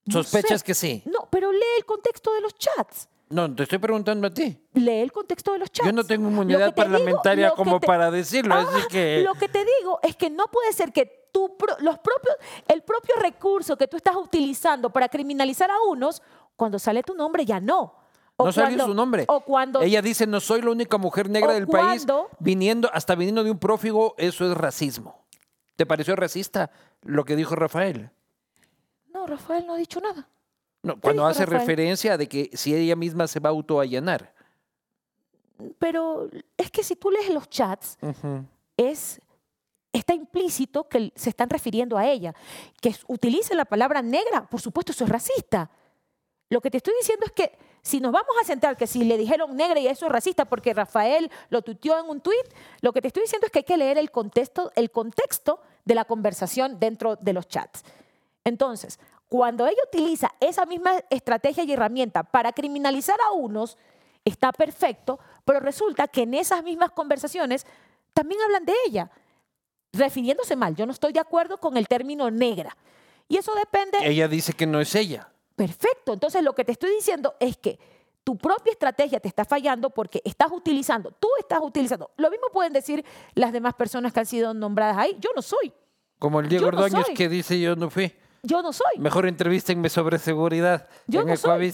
No Sospechas sé. que sí. No, pero lee el contexto de los chats. No, te estoy preguntando a ti. Lee el contexto de los chats. Yo no tengo inmunidad digo- parlamentaria como te- para decirlo, Ah, así que Lo que te digo es que no puede ser que tú, los propios, el propio recurso que tú estás utilizando para criminalizar a unos, cuando sale tu nombre ya no. O no salió su nombre. O cuando Ella dice, no soy la única mujer negra del país, cuando- viniendo, hasta viniendo de un prófigo, eso es racismo. ¿Te pareció racista lo que dijo Rafael? No, Rafael no ha dicho nada. No, cuando hace Rafael? referencia de que si ella misma se va a autoallanar. Pero es que si tú lees los chats, es está implícito que se están refiriendo a ella. Que utilice la palabra negra, por supuesto, eso es racista. Lo que te estoy diciendo es que si nos vamos a centrar que si le dijeron negra y eso es racista porque Rafael lo tuiteó en un tuit, lo que te estoy diciendo es que hay que leer el contexto, el contexto de la conversación dentro de los chats. Entonces, cuando ella utiliza esa misma estrategia y herramienta para criminalizar a unos, está perfecto, pero resulta que en esas mismas conversaciones también hablan de ella, refiriéndose mal. Yo no estoy de acuerdo con el término negra. Y eso depende Ella dice que no es ella. Perfecto. Entonces lo que te estoy diciendo es que tu propia estrategia te está fallando porque estás utilizando, tú estás utilizando. Lo mismo pueden decir las demás personas que han sido nombradas ahí. Yo no soy. Como el Diego no Ordóñez que dice yo no fui. Yo no soy. Mejor entrevístenme sobre seguridad Yo en no soy.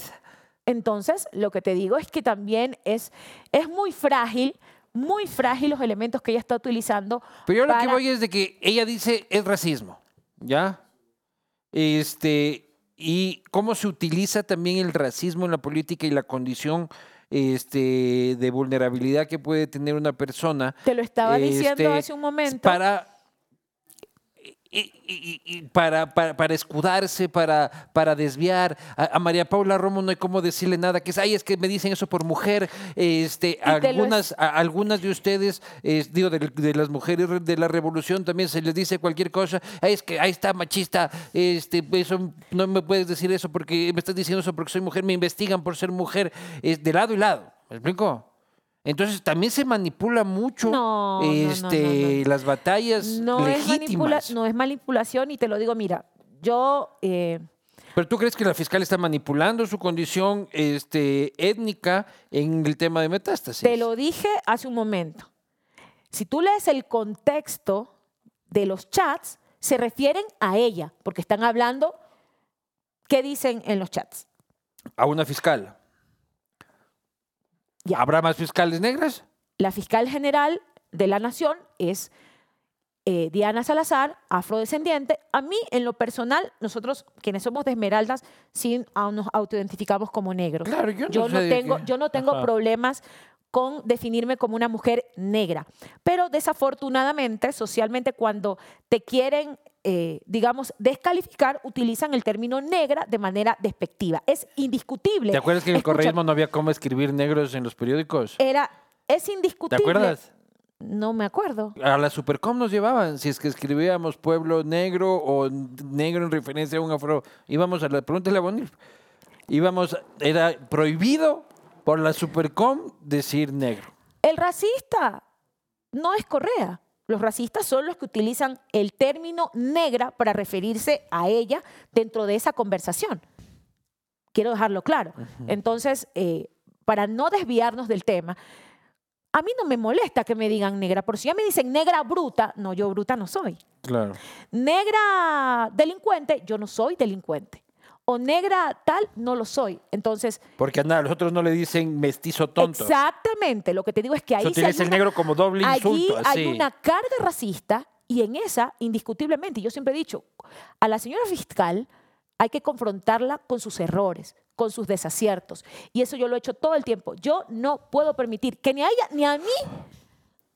Entonces, lo que te digo es que también es, es muy frágil, muy frágil los elementos que ella está utilizando. Pero yo lo que para- voy es de que ella dice es racismo, ¿ya? Este, y cómo se utiliza también el racismo en la política y la condición este, de vulnerabilidad que puede tener una persona. Te lo estaba diciendo este, hace un momento. Para, y- y- para, para, para escudarse, para, para desviar. A, a María Paula Romo no hay cómo decirle nada, que es, ay, es que me dicen eso por mujer. Este, algunas, a- algunas de ustedes, eh, digo, de, de las mujeres de la revolución también se les dice cualquier cosa. Ay, es que ahí está machista, este, eso, no me puedes decir eso porque me estás diciendo eso porque soy mujer, me investigan por ser mujer, es de lado y lado. ¿Me explico? Entonces también se manipula mucho No, este, no, no. las batallas no, es manipula- legítimas. no es manipulación y te lo digo, mira, yo... eh, Pero tú crees que la fiscal está manipulando su condición este, étnica en el tema de metástasis. Te lo dije hace un momento. Si tú lees el contexto de los chats, se refieren a ella, porque están hablando, ¿qué dicen en los chats? A una fiscal. Ya. ¿Habrá más fiscales negras? La fiscal general de la Nación es eh, Diana Salazar, afrodescendiente. A mí, en lo personal, nosotros, quienes somos de Esmeraldas, sí nos autoidentificamos como negros. Claro, yo no yo tengo, yo no tengo Ajá. problemas con definirme como una mujer negra. Pero desafortunadamente, socialmente, cuando te quieren eh, digamos, descalificar, utilizan el término negra de manera despectiva. Es indiscutible. ¿Te acuerdas que en el Escucha, correísmo no había cómo escribir negros en los periódicos? Era, es ¿Te indiscutible. acuerdas? No me acuerdo. A la Supercom nos llevaban, si es que escribíamos pueblo negro o negro en referencia a un afro. Íbamos a la, pregúntale a Bonil. Íbamos, era prohibido por la Supercom decir negro. El racista no es Correa. Los racistas son los que utilizan el término negra para referirse a ella dentro de esa conversación. Quiero dejarlo claro. Entonces, eh, para no desviarnos del tema, a mí no me molesta que me digan negra, por si ya me dicen negra bruta, no, yo bruta no soy. Claro. Negra delincuente, yo no soy delincuente. O negra tal, no lo soy. Entonces, Porque a nada, los otros no le dicen mestizo tonto. exactamente, lo que te digo es que ahí Se utiliza el negro como doble Allí insulto. así. hay una carga racista y en esa, indiscutiblemente, yo siempre he dicho, a la señora fiscal hay que confrontarla con sus errores, con sus desaciertos. Y eso yo lo he hecho todo el tiempo. Yo no puedo permitir que ni a ella ni a mí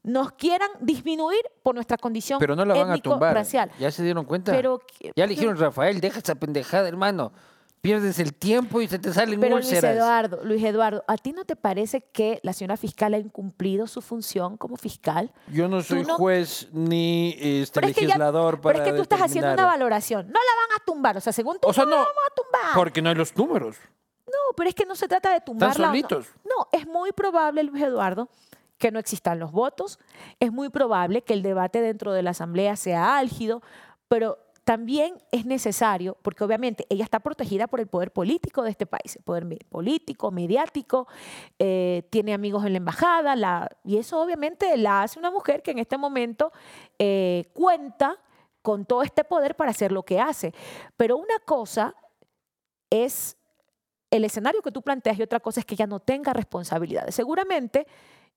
nos quieran disminuir por nuestra condición Pero no la van a tumbar. racial. ¿Ya se dieron cuenta? Pero ya le dijeron, Rafael, deja esa pendejada, hermano. Pierdes el tiempo y se te salen Pero Luis úlceras. Eduardo, Luis Eduardo, ¿a ti no te parece que la señora fiscal ha incumplido su función como fiscal? Yo no soy no- juez ni este, Pero es, que ya- legislador para pero es que tú estás haciendo una valoración. No la van a tumbar. O sea, según tú, O sea, no, no, la vamos a tumbar. Porque no hay los números. No, pero es que no se trata de tumbarla. no. solitos. No, es muy probable, Luis Eduardo, que no existan los votos. Es muy probable que el debate dentro de la Asamblea sea álgido, pero también es necesario, porque obviamente ella está protegida por el poder político de este país, el poder político, mediático, eh, tiene amigos en la embajada, y eso obviamente la hace una mujer que en este momento eh, cuenta con todo este poder para hacer lo que hace. Pero una cosa es el escenario que tú planteas y otra cosa es que ella no tenga responsabilidades. Seguramente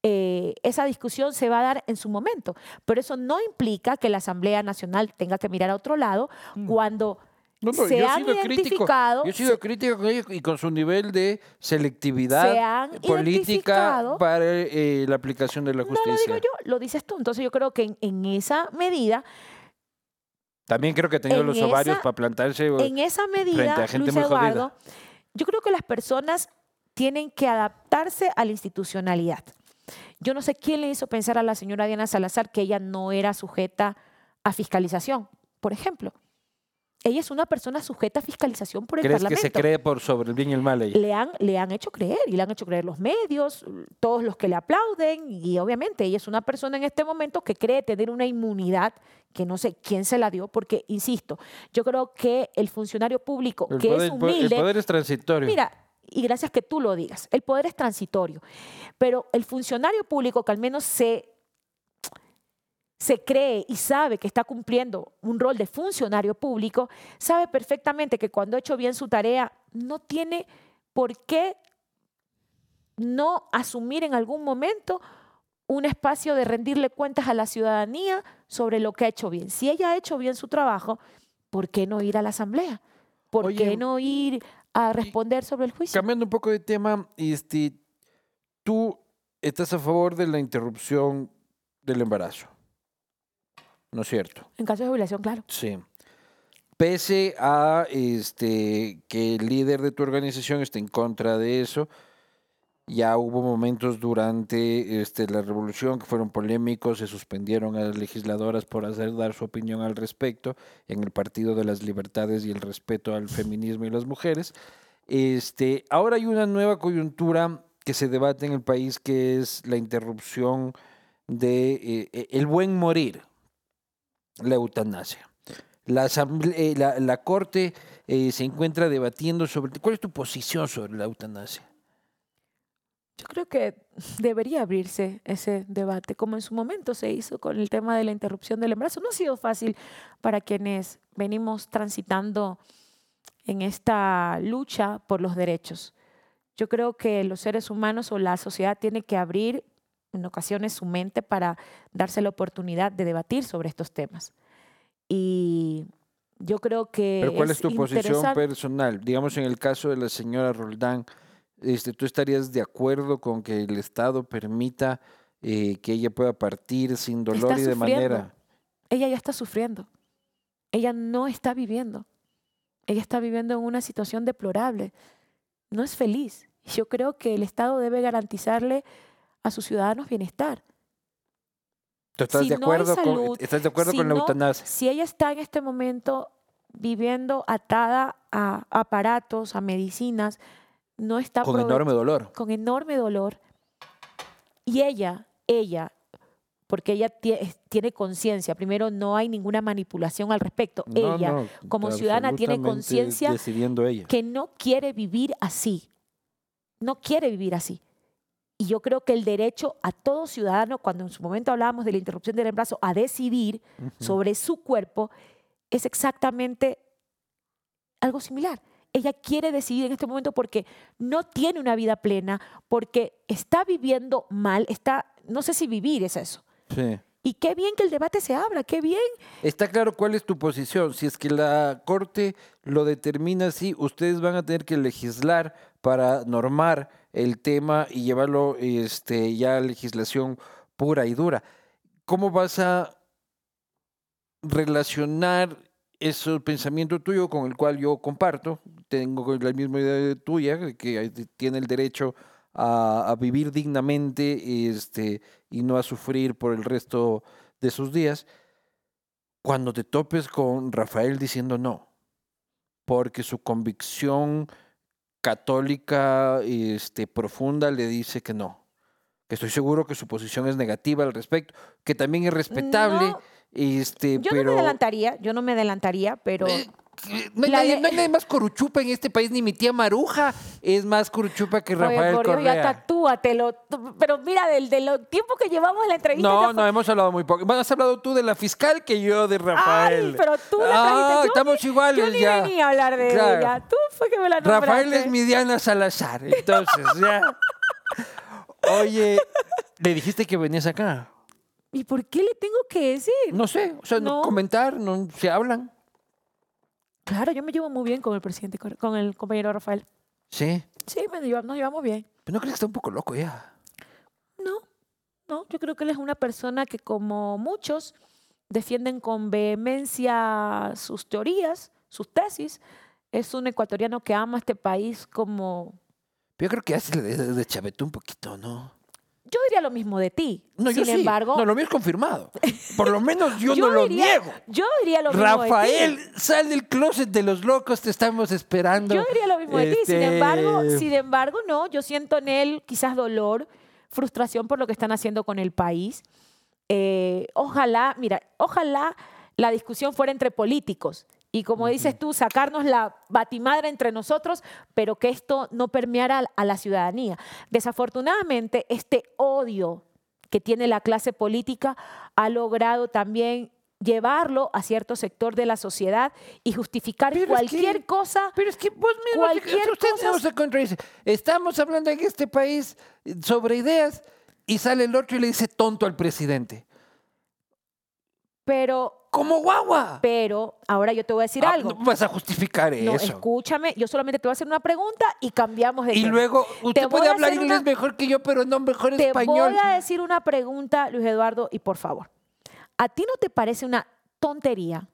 eh, esa discusión se va a dar en su momento, pero eso no implica que la Asamblea Nacional tenga que mirar a otro lado cuando Mm. No, no, se yo han sido crítico. identificado Yo he sido crítico con ello y con su nivel de selectividad política para eh, la aplicación de la no justicia. lo digo yo, lo dices tú. Entonces yo creo que en, en esa medida, También creo que ha tenido En los ovarios para plantarse. en esa medida, a gente Luis muy. Eduardo, yo creo que las personas tienen que adaptarse a la institucionalidad. Yo no sé quién le hizo pensar a la señora Diana Salazar que ella no era sujeta a fiscalización, por ejemplo. Ella es una persona sujeta a fiscalización por el ¿Crees que Parlamento. se cree por sobre el bien y el mal ella? le han, le han hecho creer y le han hecho creer los medios, todos los que le aplauden y obviamente ella es una persona en este momento que cree tener una inmunidad que no sé quién se la dio porque, insisto, yo creo que el funcionario público El que poder, es poder- el humilde, poder es transitorio. mira, y gracias que tú lo digas, el poder es transitorio, pero el funcionario público que al menos se se cree y sabe que está cumpliendo un rol de funcionario público, sabe perfectamente que cuando ha hecho bien su tarea, no tiene por qué no asumir en algún momento un espacio de rendirle cuentas a la ciudadanía sobre lo que ha hecho bien. Si ella ha hecho bien su trabajo, ¿por qué no ir a la asamblea? ¿Por Oye, qué no ir a responder sobre el juicio? Cambiando un poco de tema, este, tú estás a favor de la interrupción del embarazo. ¿No es cierto? En caso de jubilación, claro. Sí. Pese a este, que el líder de tu organización esté en contra de eso, ya hubo momentos durante este, la revolución que fueron polémicos, se suspendieron a las legisladoras por hacer dar su opinión al respecto en el Partido de las Libertades y el respeto al feminismo y las mujeres. Este, ahora hay una nueva coyuntura que se debate en el país que es la interrupción de eh, el buen morir, la eutanasia. La, eh, la Corte eh, se encuentra debatiendo sobre... ¿Cuál es tu posición sobre la eutanasia? Yo creo que debería abrirse ese debate, como en su momento se hizo con el tema de la interrupción del embarazo. No ha sido fácil para quienes venimos transitando en esta lucha por los derechos. Yo creo que los seres humanos o la sociedad tiene que abrir en ocasiones su mente para darse la oportunidad de debatir sobre estos temas. Y yo creo que... Pero ¿cuál es, tu posición personal? Digamos, en el caso de la señora Roldán, este, ¿tú estarías de acuerdo con que el Estado permita eh, que ella pueda partir sin dolor Está y de sufriendo. manera... Ella ya está sufriendo. ella no está viviendo. Ella está viviendo en una situación deplorable. No es feliz. Yo creo que el Estado debe garantizarle a sus ciudadanos bienestar. ¿Tú estás, Si de, no acuerdo salud, con, ¿estás de acuerdo si con la no- eutanasia? Si ella está en este momento viviendo atada a aparatos, a medicinas, no está Con enorme dolor. con enorme dolor. Y ella, ella, porque ella tiene conciencia, primero no hay ninguna manipulación al respecto. No, ella, no, como ciudadana, tiene conciencia que no quiere vivir así. No quiere vivir así. Y yo creo que el derecho a todo ciudadano, cuando en su momento hablábamos de la interrupción del embarazo, a decidir sobre su cuerpo, es exactamente algo similar. Ella quiere decidir en este momento porque no tiene una vida plena, porque está viviendo mal, está, no sé si vivir es eso. Sí. Y qué bien que el debate se abra, qué bien. Está claro cuál es tu posición. Si es que la Corte lo determina así, ustedes van a tener que legislar para normar el tema y llevarlo este, ya a legislación pura y dura. ¿Cómo vas a relacionar ese pensamiento tuyo con el cual yo comparto? Tengo la misma idea tuya, que tiene el derecho a, vivir dignamente este, y no a sufrir por el resto de sus días cuando te topes con Rafael diciendo no, porque su convicción católica este, profunda le dice que no, que estoy seguro que su posición es negativa al respecto, que también es respetable, este, yo pero no me adelantaría, yo no me adelantaría, pero... Eh, no, hay nadie, de- no hay nadie más coruchupa en este país, ni mi tía Maruja es más coruchupa que Oye, Rafael por Dios, ya Correa. tatúatelo. Tú- Pero mira, del, del tiempo que llevamos en la entrevista. No, no, hemos hablado muy poco. Bueno, has hablado tú de la fiscal que yo de Rafael. Ay, pero tú la Ah, trajiste. Yo estamos ni- iguales Yo ni ya. venía a hablar de Claro. ella. Tú fue que me la nombraste. Rafael es mi Diana Salazar, entonces ya. Oye, le dijiste que venías acá. ¿Y por qué le tengo que decir? No sé, o sea, no comentar, no se hablan. Claro, yo me llevo muy bien con el presidente, con- el compañero Rafael. Sí. Sí, me lleva- nos llevamos bien. Pero no crees que está un poco loco ya. No, no, yo creo que él es una persona que como muchos defienden con vehemencia sus teorías, sus tesis. Es un ecuatoriano que ama este país como... Pero yo creo que le de, de chavetó un poquito, ¿no? Yo diría lo mismo de ti. No, yo Sin sí. embargo, No, lo mío es confirmado. Por lo menos yo, no lo niego. Yo diría lo mismo de ti. Rafael, sal del closet de los locos, te estamos esperando. Yo diría lo mismo de ti. Sin Este, embargo, sin embargo, no. Yo siento en él quizás dolor, frustración por lo que están haciendo con el país. Eh, ojalá, mira, ojalá la discusión fuera entre políticos. Y como dices tú, sacarnos la batimadra entre nosotros, pero que esto no permeara a- la ciudadanía. Desafortunadamente, este odio que tiene la clase política ha logrado también llevarlo a cierto sector de la sociedad y justificar Pero es cualquier que- cosa Pero es que vos mismo, Cualquier usted cosa- no se contradice. Estamos hablando en este país sobre ideas y sale el otro y le dice tonto al presidente. Pero, Como guagua. pero, ahora yo te voy a decir Ah, algo. no vas a justificar No, eso. escúchame, yo solamente te voy a hacer una pregunta y cambiamos de Y tema. luego, usted puede hablar inglés una- mejor que yo, pero no mejor Te español. voy a decir una pregunta, Luis Eduardo, y por favor. ¿A ti no te parece una tontería?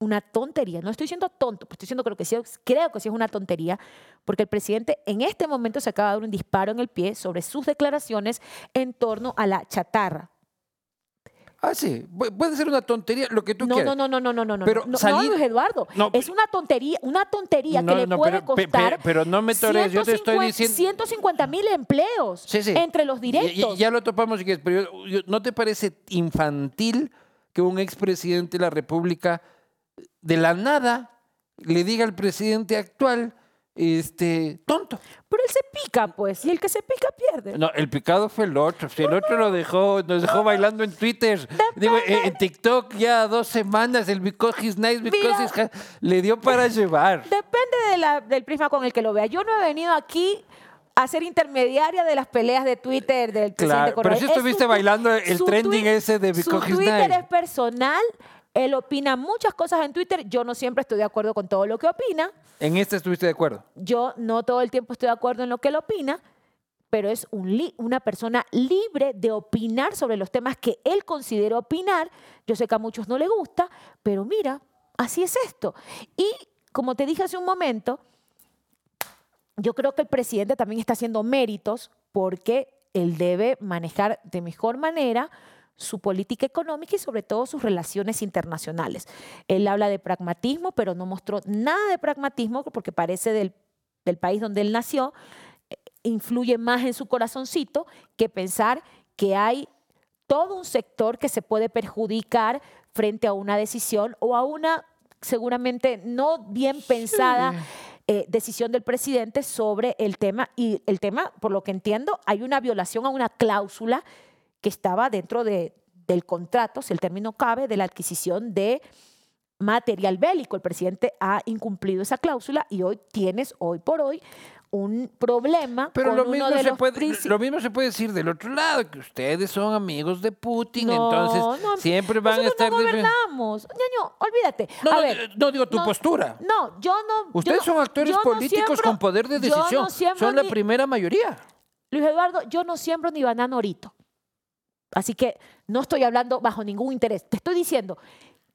Una tontería. No estoy diciendo tonto, pues estoy diciendo que sí, creo que sí es una tontería, porque el presidente en este momento se acaba de dar un disparo en el pie sobre sus declaraciones en torno a la chatarra. Ah, sí. pu- Puede ser una tontería, lo que tú No, quieras. no, no, no, no, no, no, Pero no, no, salir- Luis Eduardo. No, es una tontería, una tontería No, que le no, puede pero- pe- costar pe- pero no me torees, yo te estoy 150 diciendo- 150 mil empleos Sí, sí. entre los directos. Ya, ya lo topamos, pero ¿no te parece infantil que un expresidente de la República de la nada le diga al presidente actual, este, tonto? Pero él se pica, pues, y el que se pica pierde. No, el picado fue el otro. Si el otro lo dejó, nos dejó bailando en Twitter. Digo, en, TikTok ya dos semanas, el because he's nice, because Mira. he's le dio para llevar. Depende de la- del prisma con el que lo vea. Yo no he venido aquí a ser intermediaria de las peleas de Twitter del presidente Claro, pero Es estuviste su- bailando el su trending ese de Su Because he's Twitter nice. es personal. Él opina muchas cosas en Twitter. Yo no siempre estoy de acuerdo con todo lo que opina. En este estuviste de acuerdo. Yo no todo el tiempo estoy de acuerdo en lo que él opina, pero es un li- una persona libre de opinar sobre los temas que él considera opinar. Yo sé que a muchos no le gusta, pero mira, así es esto. Y como te dije hace un momento, yo creo que el presidente también está haciendo méritos porque él debe manejar de mejor manera su política económica y sobre todo sus relaciones internacionales. Él habla de pragmatismo, pero no mostró nada de pragmatismo porque parece del, del país donde él nació, eh, influye más en su corazoncito que pensar que hay todo un sector que se puede perjudicar frente a una decisión o a una seguramente no bien pensada eh, decisión del presidente sobre el tema. Y el tema, por lo que entiendo, hay una violación a una cláusula que estaba dentro de, del contrato, si el término cabe, de la adquisición de material bélico. El presidente ha incumplido esa cláusula y hoy tienes, hoy por hoy, un problema Pero con lo uno mismo, de se los puede, lo mismo se puede decir del otro lado, que ustedes son amigos de Putin, No, entonces no, siempre van a estar... no gobernamos. Ñaño, olvídate. No, a no, ver, no digo tu no, postura. No, yo no. yo Ustedes no- son actores yo no políticos siembro- con poder de yo no decisión. son la ni- primera mayoría. Luis Eduardo, yo no siembro ni banano orito. Así que no estoy hablando bajo ningún interés. Te estoy diciendo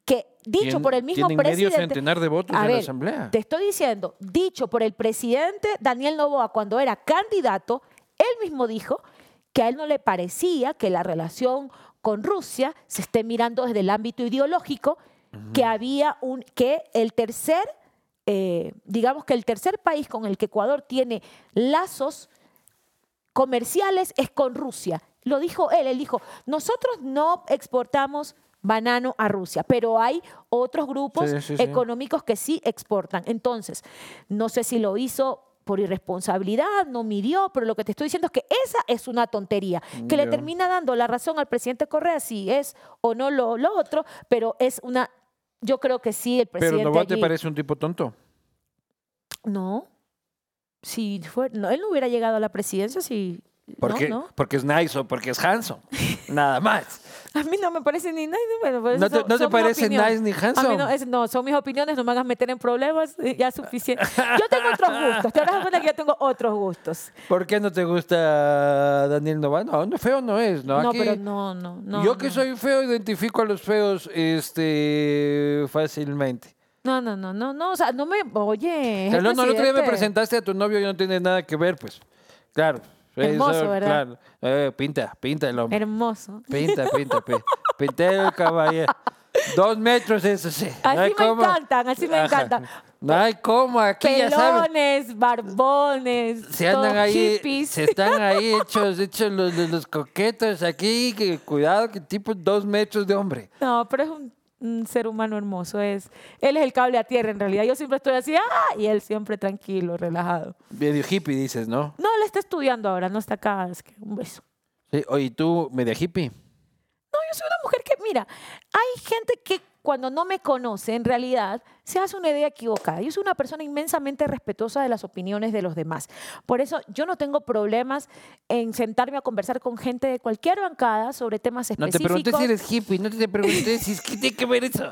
que dicho por el mismo tienen medio presidente. centenar de votos A en la Asamblea. Te estoy diciendo, dicho por el presidente Daniel Novoa cuando era candidato, él mismo dijo que a él no le parecía que la relación con Rusia se esté mirando desde el ámbito ideológico, que había un, que el tercer, eh, digamos que el tercer país con el que Ecuador tiene lazos comerciales es con Rusia. Lo dijo él, él dijo, nosotros no exportamos banano a Rusia, pero hay otros grupos Sí, sí, sí. económicos que sí exportan. Entonces, no sé si lo hizo por irresponsabilidad, no midió, pero lo que te estoy diciendo es que esa es una tontería, que le termina dando la razón al presidente Correa si es o no lo, lo otro, pero es una, yo creo que sí, el Pero presidente Novoa te allí- parece un tipo tonto. No, si fue, no, él no hubiera llegado a la presidencia si... Porque, no, no. porque es nice o porque es handsome. Nada más. A mí no me parece ni nice, ni bueno, pues ¿No te, son- no te parece nice ni A mí handsome? no, es- no, son mis opiniones, no me hagas meter en problemas, eh, ya es suficiente. Yo tengo otros gustos, te das cuenta que yo tengo otros gustos. ¿Por qué no te gusta Daniel Novoa? No, no, feo no es. No, No, pero no, no, no. yo que no. soy feo identifico a los feos este, fácilmente. No, no, no, no, no, o sea, no me, oye, el no, el otro día me presentaste a tu novio y no tiene nada que ver, pues. Claro. Hermoso, Eso, ¿verdad? Claro. Eh, pinta, pinta el hombre. Hermoso. Pinta, pinta, pinta. Pinté el caballero. Dos metros, eso sí. Así me cómo. encantan, así me Ajá. encantan. No hay cómo, aquí ya sabes. Pelones, barbones, Se andan ahí, hippies. se están ahí hechos, hechos los, los, los coquetos aquí, que cuidado, que tipo dos metros de hombre. No, pero es un, un ser humano hermoso. Es, él es el cable a tierra en realidad. Yo siempre estoy así, ¡ah! y él siempre tranquilo, relajado. Medio hippie, dices, ¿no? No, él está estudiando ahora, no está acá. Es que un beso. Sí, oye, tú, media hippie. No, yo soy una mujer que, mira, hay gente que cuando no me conoce, en realidad, se hace una idea equivocada. Yo soy una persona inmensamente respetuosa de las opiniones de los demás. Por eso yo no tengo problemas en sentarme a conversar con gente de cualquier bancada sobre temas No te específicos. pregunté si eres hippie, no te pregunté si es que tiene que ver eso.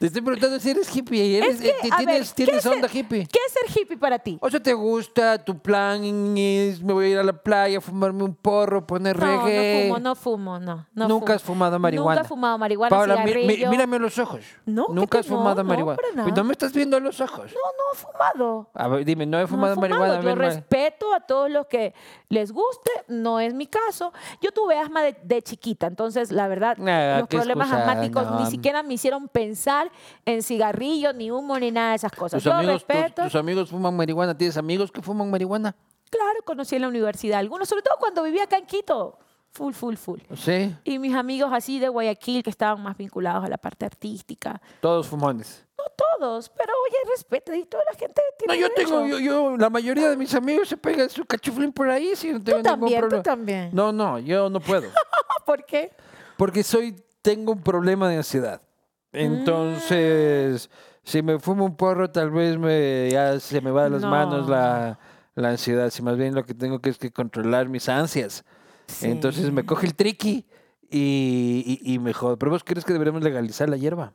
Te estoy preguntando si eres hippie y eres, que, eh, tienes, ver, ¿qué tienes es onda ser- hippie. ¿Qué es ser hippie para ti? O sea, ¿te gusta? Tu plan es, me voy a ir a la playa, fumarme un porro, poner No, reggae. no fumo, no fumo, no. no Nunca fumo. has fumado marihuana. Nunca he fumado marihuana, Paula, mi- mi- cigarrillo. mírame a los ojos. No, ¿qué Nunca te- has fumado no, no, marihuana. para nada. No me estás viendo a los ojos. No, no he fumado. A ver, dime, no he No he fumado marihuana. Yo ver, respeto a todos los que les guste, no es mi caso. Yo tuve asma de, de chiquita, entonces la verdad, Ah, los problemas excusa, asmáticos no. ni siquiera me hicieron pensar en cigarrillo, ni humo, ni nada de esas cosas. ¿Tus Yo amigos, tus- respeto. tus amigos fuman marihuana? ¿Tienes amigos que fuman marihuana? Claro, conocí en la universidad algunos, sobre todo cuando vivía acá en Quito. Full, full, full. Sí, Y mis amigos así de Guayaquil que estaban más vinculados a la parte artística. todos fumones. No todos, pero oye, respeta y toda la gente No, tiene yo derecho. tengo, yo, yo, la mayoría de mis amigos se pegan su cachuflín por ahí, si no tengo ningún también, tú problema. también. No, no, yo no puedo. ¿Por qué? Porque soy, tengo un problema de ansiedad. Entonces, si me fumo un porro, tal vez me, ya se me va de las manos la, la ansiedad. Si más bien lo que tengo que es que controlar mis ansias. Entonces me coge el triqui y, y, y me jodo. Pero vos crees que deberíamos legalizar la hierba.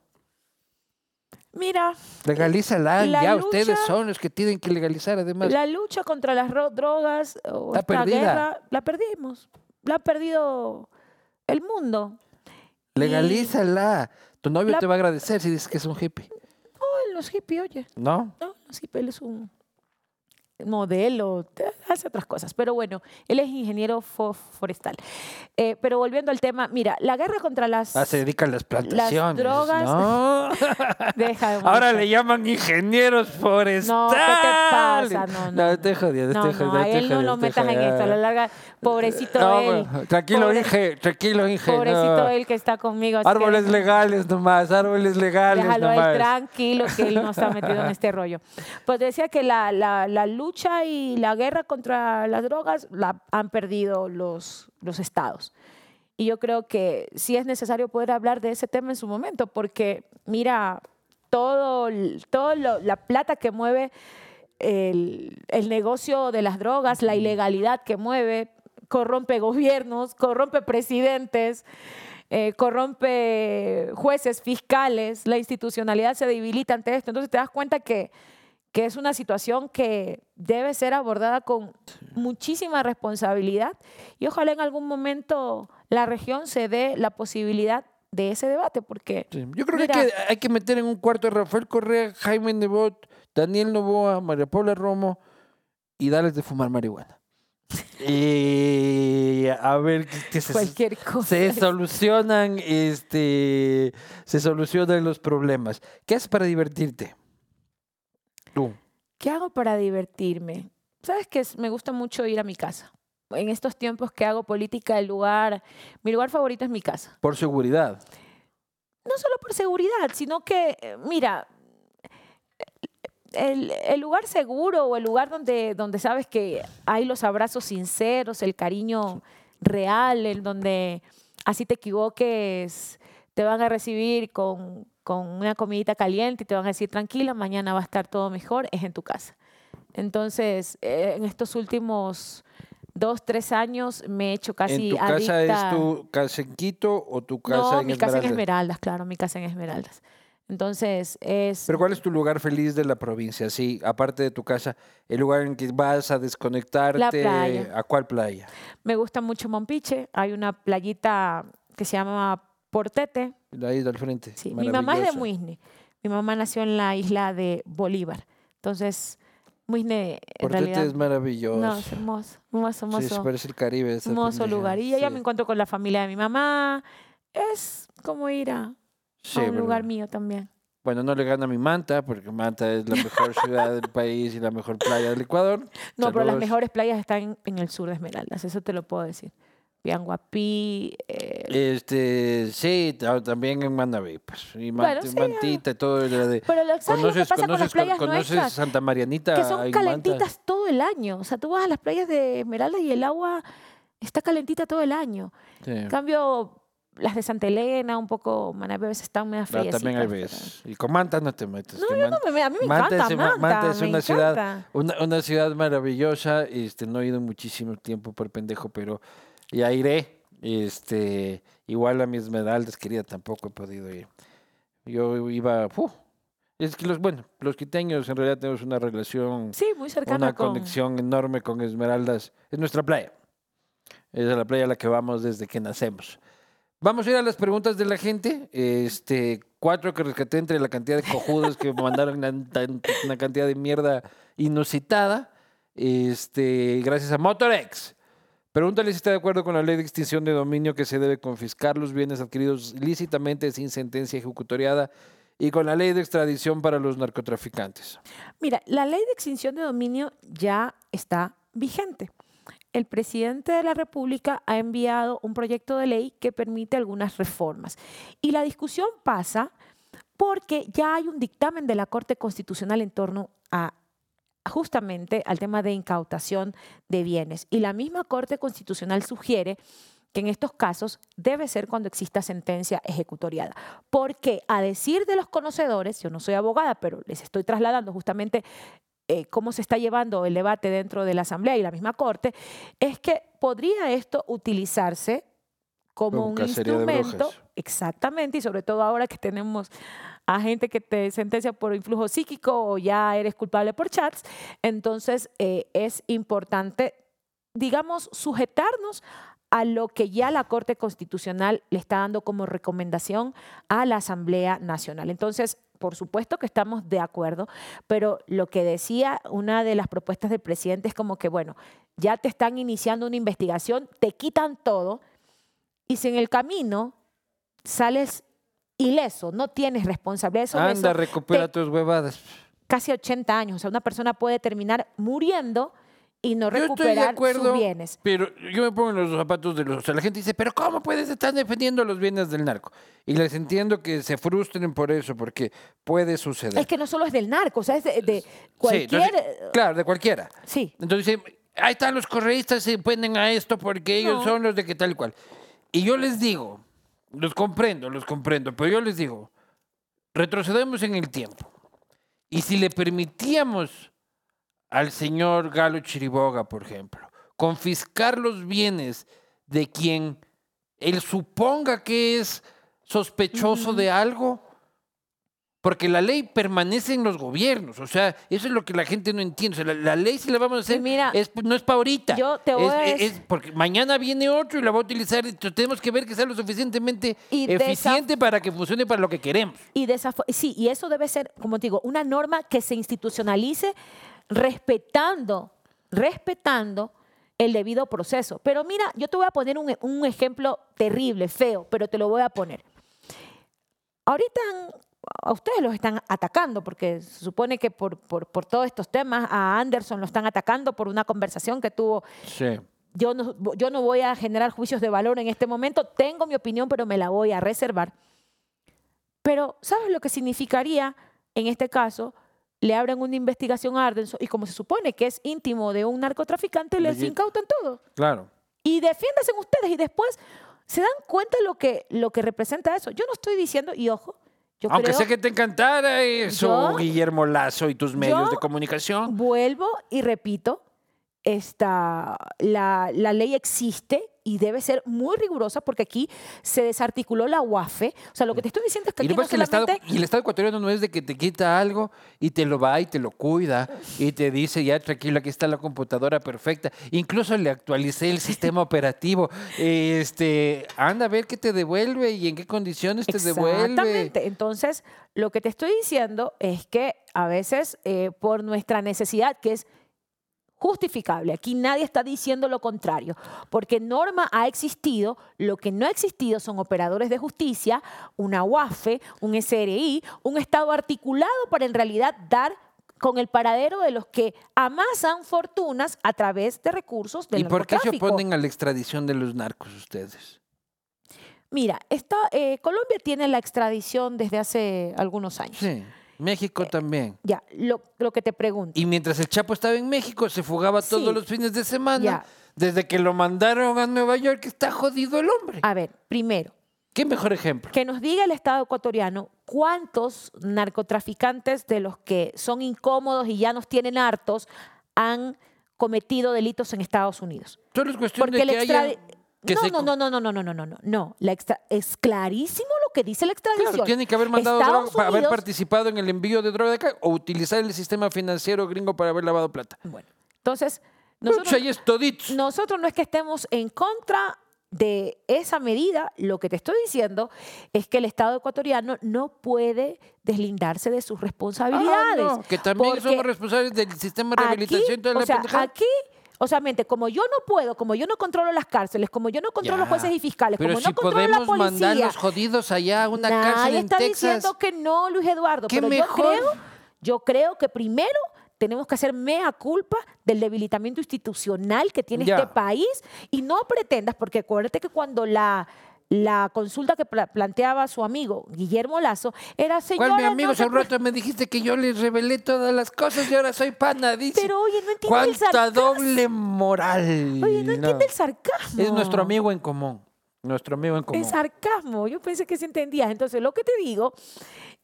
Mira, Legalízala, La ya lucha- ustedes son los que tienen que legalizar además. la lucha contra las ro- drogas o esta perdida. guerra, la perdimos. La ha perdido el mundo. Legalízala. Tu novio La- te va a agradecer si dices que es un hippie. No, él no es hippie, oye. ¿No? No, no es hippie, él es un modelo, te- hace otras cosas. Pero bueno, él es ingeniero fo- forestal. Eh, pero volviendo al tema, mira, la guerra contra las... Ah, se dedica a las plantaciones. drogas- ¿no? Deja de Ahora le llaman ingenieros forestales. No, ¿qué te pasa? No, no, estoy jodiendo, No, no, jodiendo. a estoy él no lo metas en esto. A la larga, pobrecito No, él. tranquilo, Pobre- Inge, tranquilo, Inge. Pobrecito no. él que está conmigo. que Árboles déjalo- legales nomás, árboles legales Déjalo a él nomás. tranquilo, que él no está metido en este rollo. Pues decía que la, la- la lucha y la guerra contra las drogas la han perdido los, los estados. Y yo creo que sí es necesario poder hablar de ese tema en su momento, porque mira, todo, todo lo- la plata que mueve el, el negocio de las drogas, la ilegalidad que mueve, corrompe gobiernos, corrompe presidentes, eh, corrompe jueces, fiscales, la institucionalidad se debilita ante esto. Entonces te das cuenta que, que es una situación que debe ser abordada con muchísima responsabilidad y ojalá en algún momento la región se dé la posibilidad de ese debate, porque Sí, Yo creo Mira. que hay, que hay que meter en un cuarto a Rafael Correa, Jaime Nebot, Daniel Novoa, María Paula Romo y darles de fumar marihuana. y a ver qué, qué se, cualquier cosa. se solucionan, este, se solucionan los problemas. ¿Qué haces para divertirte? Tú. ¿Qué hago para divertirme? Sabes que me gusta mucho ir a mi casa. En estos tiempos que hago política, el lugar, mi lugar favorito es mi casa. Por seguridad. no solo por seguridad, sino que, eh, mira, el, el lugar seguro o el lugar donde, donde sabes que hay los abrazos sinceros, el cariño real, en donde así te equivoques, te van a recibir con, con una comidita caliente y te van a decir, tranquila, mañana va a estar todo mejor, es en tu casa. Entonces, eh, en estos últimos dos, tres años me he hecho casi ¿En tu casa es adicta- tu casa en Quito o tu casa no, en mi casa en Esmeralda? Esmeraldas, claro, mi casa en Esmeraldas. Entonces, es... Pero ¿cuál es tu lugar feliz de la provincia? Sí, aparte de tu casa, el lugar en que vas a desconectarte. playa. ¿A cuál playa? Me gusta mucho Mompiche. Hay una playita que se llama Portete. La isla al frente. Sí, mi mamá es de. Muisne. Mi mamá nació en la isla de Bolívar. Entonces, Muisne, en Portete realidad... es maravilloso. No, es hermoso, hermoso, Sí, hermoso. parece el Caribe. esa hermoso pendeja, lugar. Y allá sí. me encuentro con la familia de mi mamá. Es como ir a, a Sí, un pero- lugar mío también. Bueno, no le gana a mi Manta, porque Manta es la mejor ciudad del país y la mejor playa del Ecuador. No, pero las Saludos. mejores playas están en, en el sur de Esmeraldas, eso te lo puedo decir. Bianguapí, eh, Este, sí, ta- también en Manaví, pues. Y Bueno, Mant- sí, Mantita, todo lo de... Pero lo, ¿sabes lo que pasa con las conoces, playas conoces nuestras? Santa Marianita Que son en Manta? calentitas todo el año. O sea, tú vas a las playas de Esmeralda y el agua está calentita todo el año. Sí. En cambio, las de Santa Elena, un poco, Manabí, a veces están medio Ah, frías. también hay veces. Y con Manta no te metes. No, yo Man- no me, a mí me Manta encanta es Manta, Manta es una ciudad-. Una, una ciudad maravillosa, este, no he ido muchísimo tiempo por pendejo, pero ya iré. Este, igual a mis Esmeraldas, querida, tampoco he podido ir. Yo iba, ¡fu! es que los, bueno, los quiteños en realidad tenemos una relación, Sí, muy cercana una con... conexión enorme con Esmeraldas. Es nuestra playa. Es la playa a la que vamos desde que nacemos. Vamos a ir a las preguntas de la gente. Este, cuatro que rescaté entre la cantidad de cojudos que me mandaron una, una cantidad de mierda inusitada. Este, gracias a Motorex. Pregúntale si está de acuerdo con la ley de extinción de dominio que se debe confiscar los bienes adquiridos ilícitamente sin sentencia ejecutoriada y con la ley de extradición para los narcotraficantes. Mira, la ley de extinción de dominio ya está vigente. El presidente de la República ha enviado un proyecto de ley que permite algunas reformas. Y la discusión pasa porque ya hay un dictamen de la Corte Constitucional en torno a justamente al tema de incautación de bienes. Y la misma Corte Constitucional sugiere que en estos casos debe ser cuando exista sentencia ejecutoriada. Porque a decir de los conocedores, yo no soy abogada, pero les estoy trasladando justamente eh, cómo se está llevando el debate dentro de la Asamblea y la misma Corte, es que podría esto utilizarse como un instrumento, exactamente, y sobre todo ahora que tenemos a gente que te sentencia por influjo psíquico o ya eres culpable por chats, entonces eh, es importante, digamos, sujetarnos a lo que ya la Corte Constitucional le está dando como recomendación a la Asamblea Nacional. Entonces, por supuesto que estamos de acuerdo, pero lo que decía una de las propuestas del presidente es como que, bueno, ya te están iniciando una investigación, te quitan todo y si en el camino sales ileso, no tienes responsabilidad sobre Anda, eso, recupera te- tus huevadas. casi 80 años. O sea, una persona puede terminar muriendo y no Yo estoy de recuperar acuerdo, sus bienes. pero yo me pongo en los zapatos de los... O sea, la gente dice, pero ¿cómo puedes estar defendiendo los bienes del narco? Y les entiendo que se frustren por eso, porque puede suceder. Es que no solo es del narco, o sea, es de, de Sí, cualquier... entonces, claro, de cualquiera. Sí, Entonces, dicen, ahí están los correístas, se ponen a esto porque ellos No. son los de que tal y cual. Y yo les digo, los comprendo, los comprendo, pero yo les digo, retrocedemos en el tiempo. Y si le permitíamos al señor Galo Chiriboga, por ejemplo, confiscar los bienes de quien él suponga que es sospechoso de algo, porque la ley permanece en los gobiernos, o sea, eso es lo que la gente no entiende. O sea, la, la ley si la vamos a hacer mira, es, no es para ahorita. yo te voy es, a es porque mañana viene otro y la va a utilizar. entonces tenemos que ver que sea lo suficientemente Y eficiente para que funcione para lo que queremos. y sí, y eso debe ser, como te digo, una norma que se institucionalice respetando, respetando el debido proceso. Pero mira, yo te voy a poner un, un ejemplo terrible, feo, pero te lo voy a poner. Ahorita a ustedes los están atacando, porque se supone que por, por, por todos estos temas a Anderson lo están atacando por una conversación que tuvo Sí. yo no, yo no voy a generar juicios de valor en este momento, tengo mi opinión, pero me la voy a reservar. Pero, ¿sabes lo que significaría en este caso? Le abren una investigación a Ardenson y como se supone que es íntimo de un narcotraficante, les incautan todo. Claro. Y defiéndanse ustedes y después se dan cuenta lo que, lo que representa eso. Yo no estoy diciendo, y ojo, yo Aunque creo, sé que te encantara eso, Yo- Guillermo Lazo y tus medios de comunicación. Vuelvo y repito, esta, la, la ley existe y debe ser muy rigurosa porque aquí se desarticuló la UAFE. O sea, lo que te estoy diciendo es que Y aquí no que el Estado, solamente... y el Estado ecuatoriano no es de que te quita algo y te lo va y te lo cuida y te dice, ya tranquilo, aquí está la computadora perfecta. Incluso le actualicé el sistema operativo. Este, anda a ver qué te devuelve y en qué condiciones te devuelve. Exactamente. Entonces, lo que te estoy diciendo es que a veces eh, por nuestra necesidad, que es justificable, aquí nadie está diciendo lo contrario, porque norma ha existido, lo que no ha existido son operadores de justicia, una UAFE, un SRI, un Estado articulado para en realidad dar con el paradero de los que amasan fortunas a través de recursos del ¿Y por qué se oponen a la extradición de los narcos ustedes? Mira, esta, eh, Colombia tiene la extradición desde hace algunos años. Sí, México también. Ya, lo, lo que te pregunto. Y mientras el Chapo estaba en México, se fugaba todos Sí. los fines de semana. Ya. Desde que lo mandaron a Nueva York, está jodido el hombre. A ver, primero, ¿Qué mejor ejemplo? que nos diga el Estado ecuatoriano cuántos narcotraficantes de los que son incómodos y ya nos tienen hartos han cometido delitos en Estados Unidos. Solo es cuestión Porque de que que no, se no, no, no, no, no, no, no, no, no. La extra- es clarísimo lo que dice la extradición. Claro, tiene que haber mandado droga, para haber Unidos- participado en el envío de droga de acá o utilizar el sistema financiero gringo para haber lavado plata. Bueno, entonces, Nosotros, nosotros, nosotros no es que estemos en contra de esa medida, lo que te estoy diciendo es que el Estado ecuatoriano no puede deslindarse de sus Ah, responsabilidades. no, que también somos responsables del sistema de rehabilitación toda o la sea, pendejada. aquí, o sea, mente, como yo no puedo, como yo no controlo las cárceles, como yo no controlo Ya, jueces y fiscales, Pero como si no controlo la mandar policía, los jodidos allá a una nadie cárcel en está Texas. diciendo que no, Luis Eduardo, ¿Qué pero mejor? yo creo, yo creo que primero tenemos que hacer mea culpa del debilitamiento institucional que tiene Ya. este país y no pretendas, porque acuérdate que cuando la, la consulta que pla- planteaba su amigo Guillermo Lazo era señora. ¿Cuál mi amigo? no se Hace pre- rato me dijiste que yo les revelé todas las cosas y ahora soy pana, dice. Pero oye, no entiende el ¡Cuánta sarcasmo. doble moral! Oye, no No. entiende el sarcasmo. Es nuestro amigo en común. Nuestro amigo en común. Es sarcasmo. Yo pensé que se entendía. Entonces, lo que te digo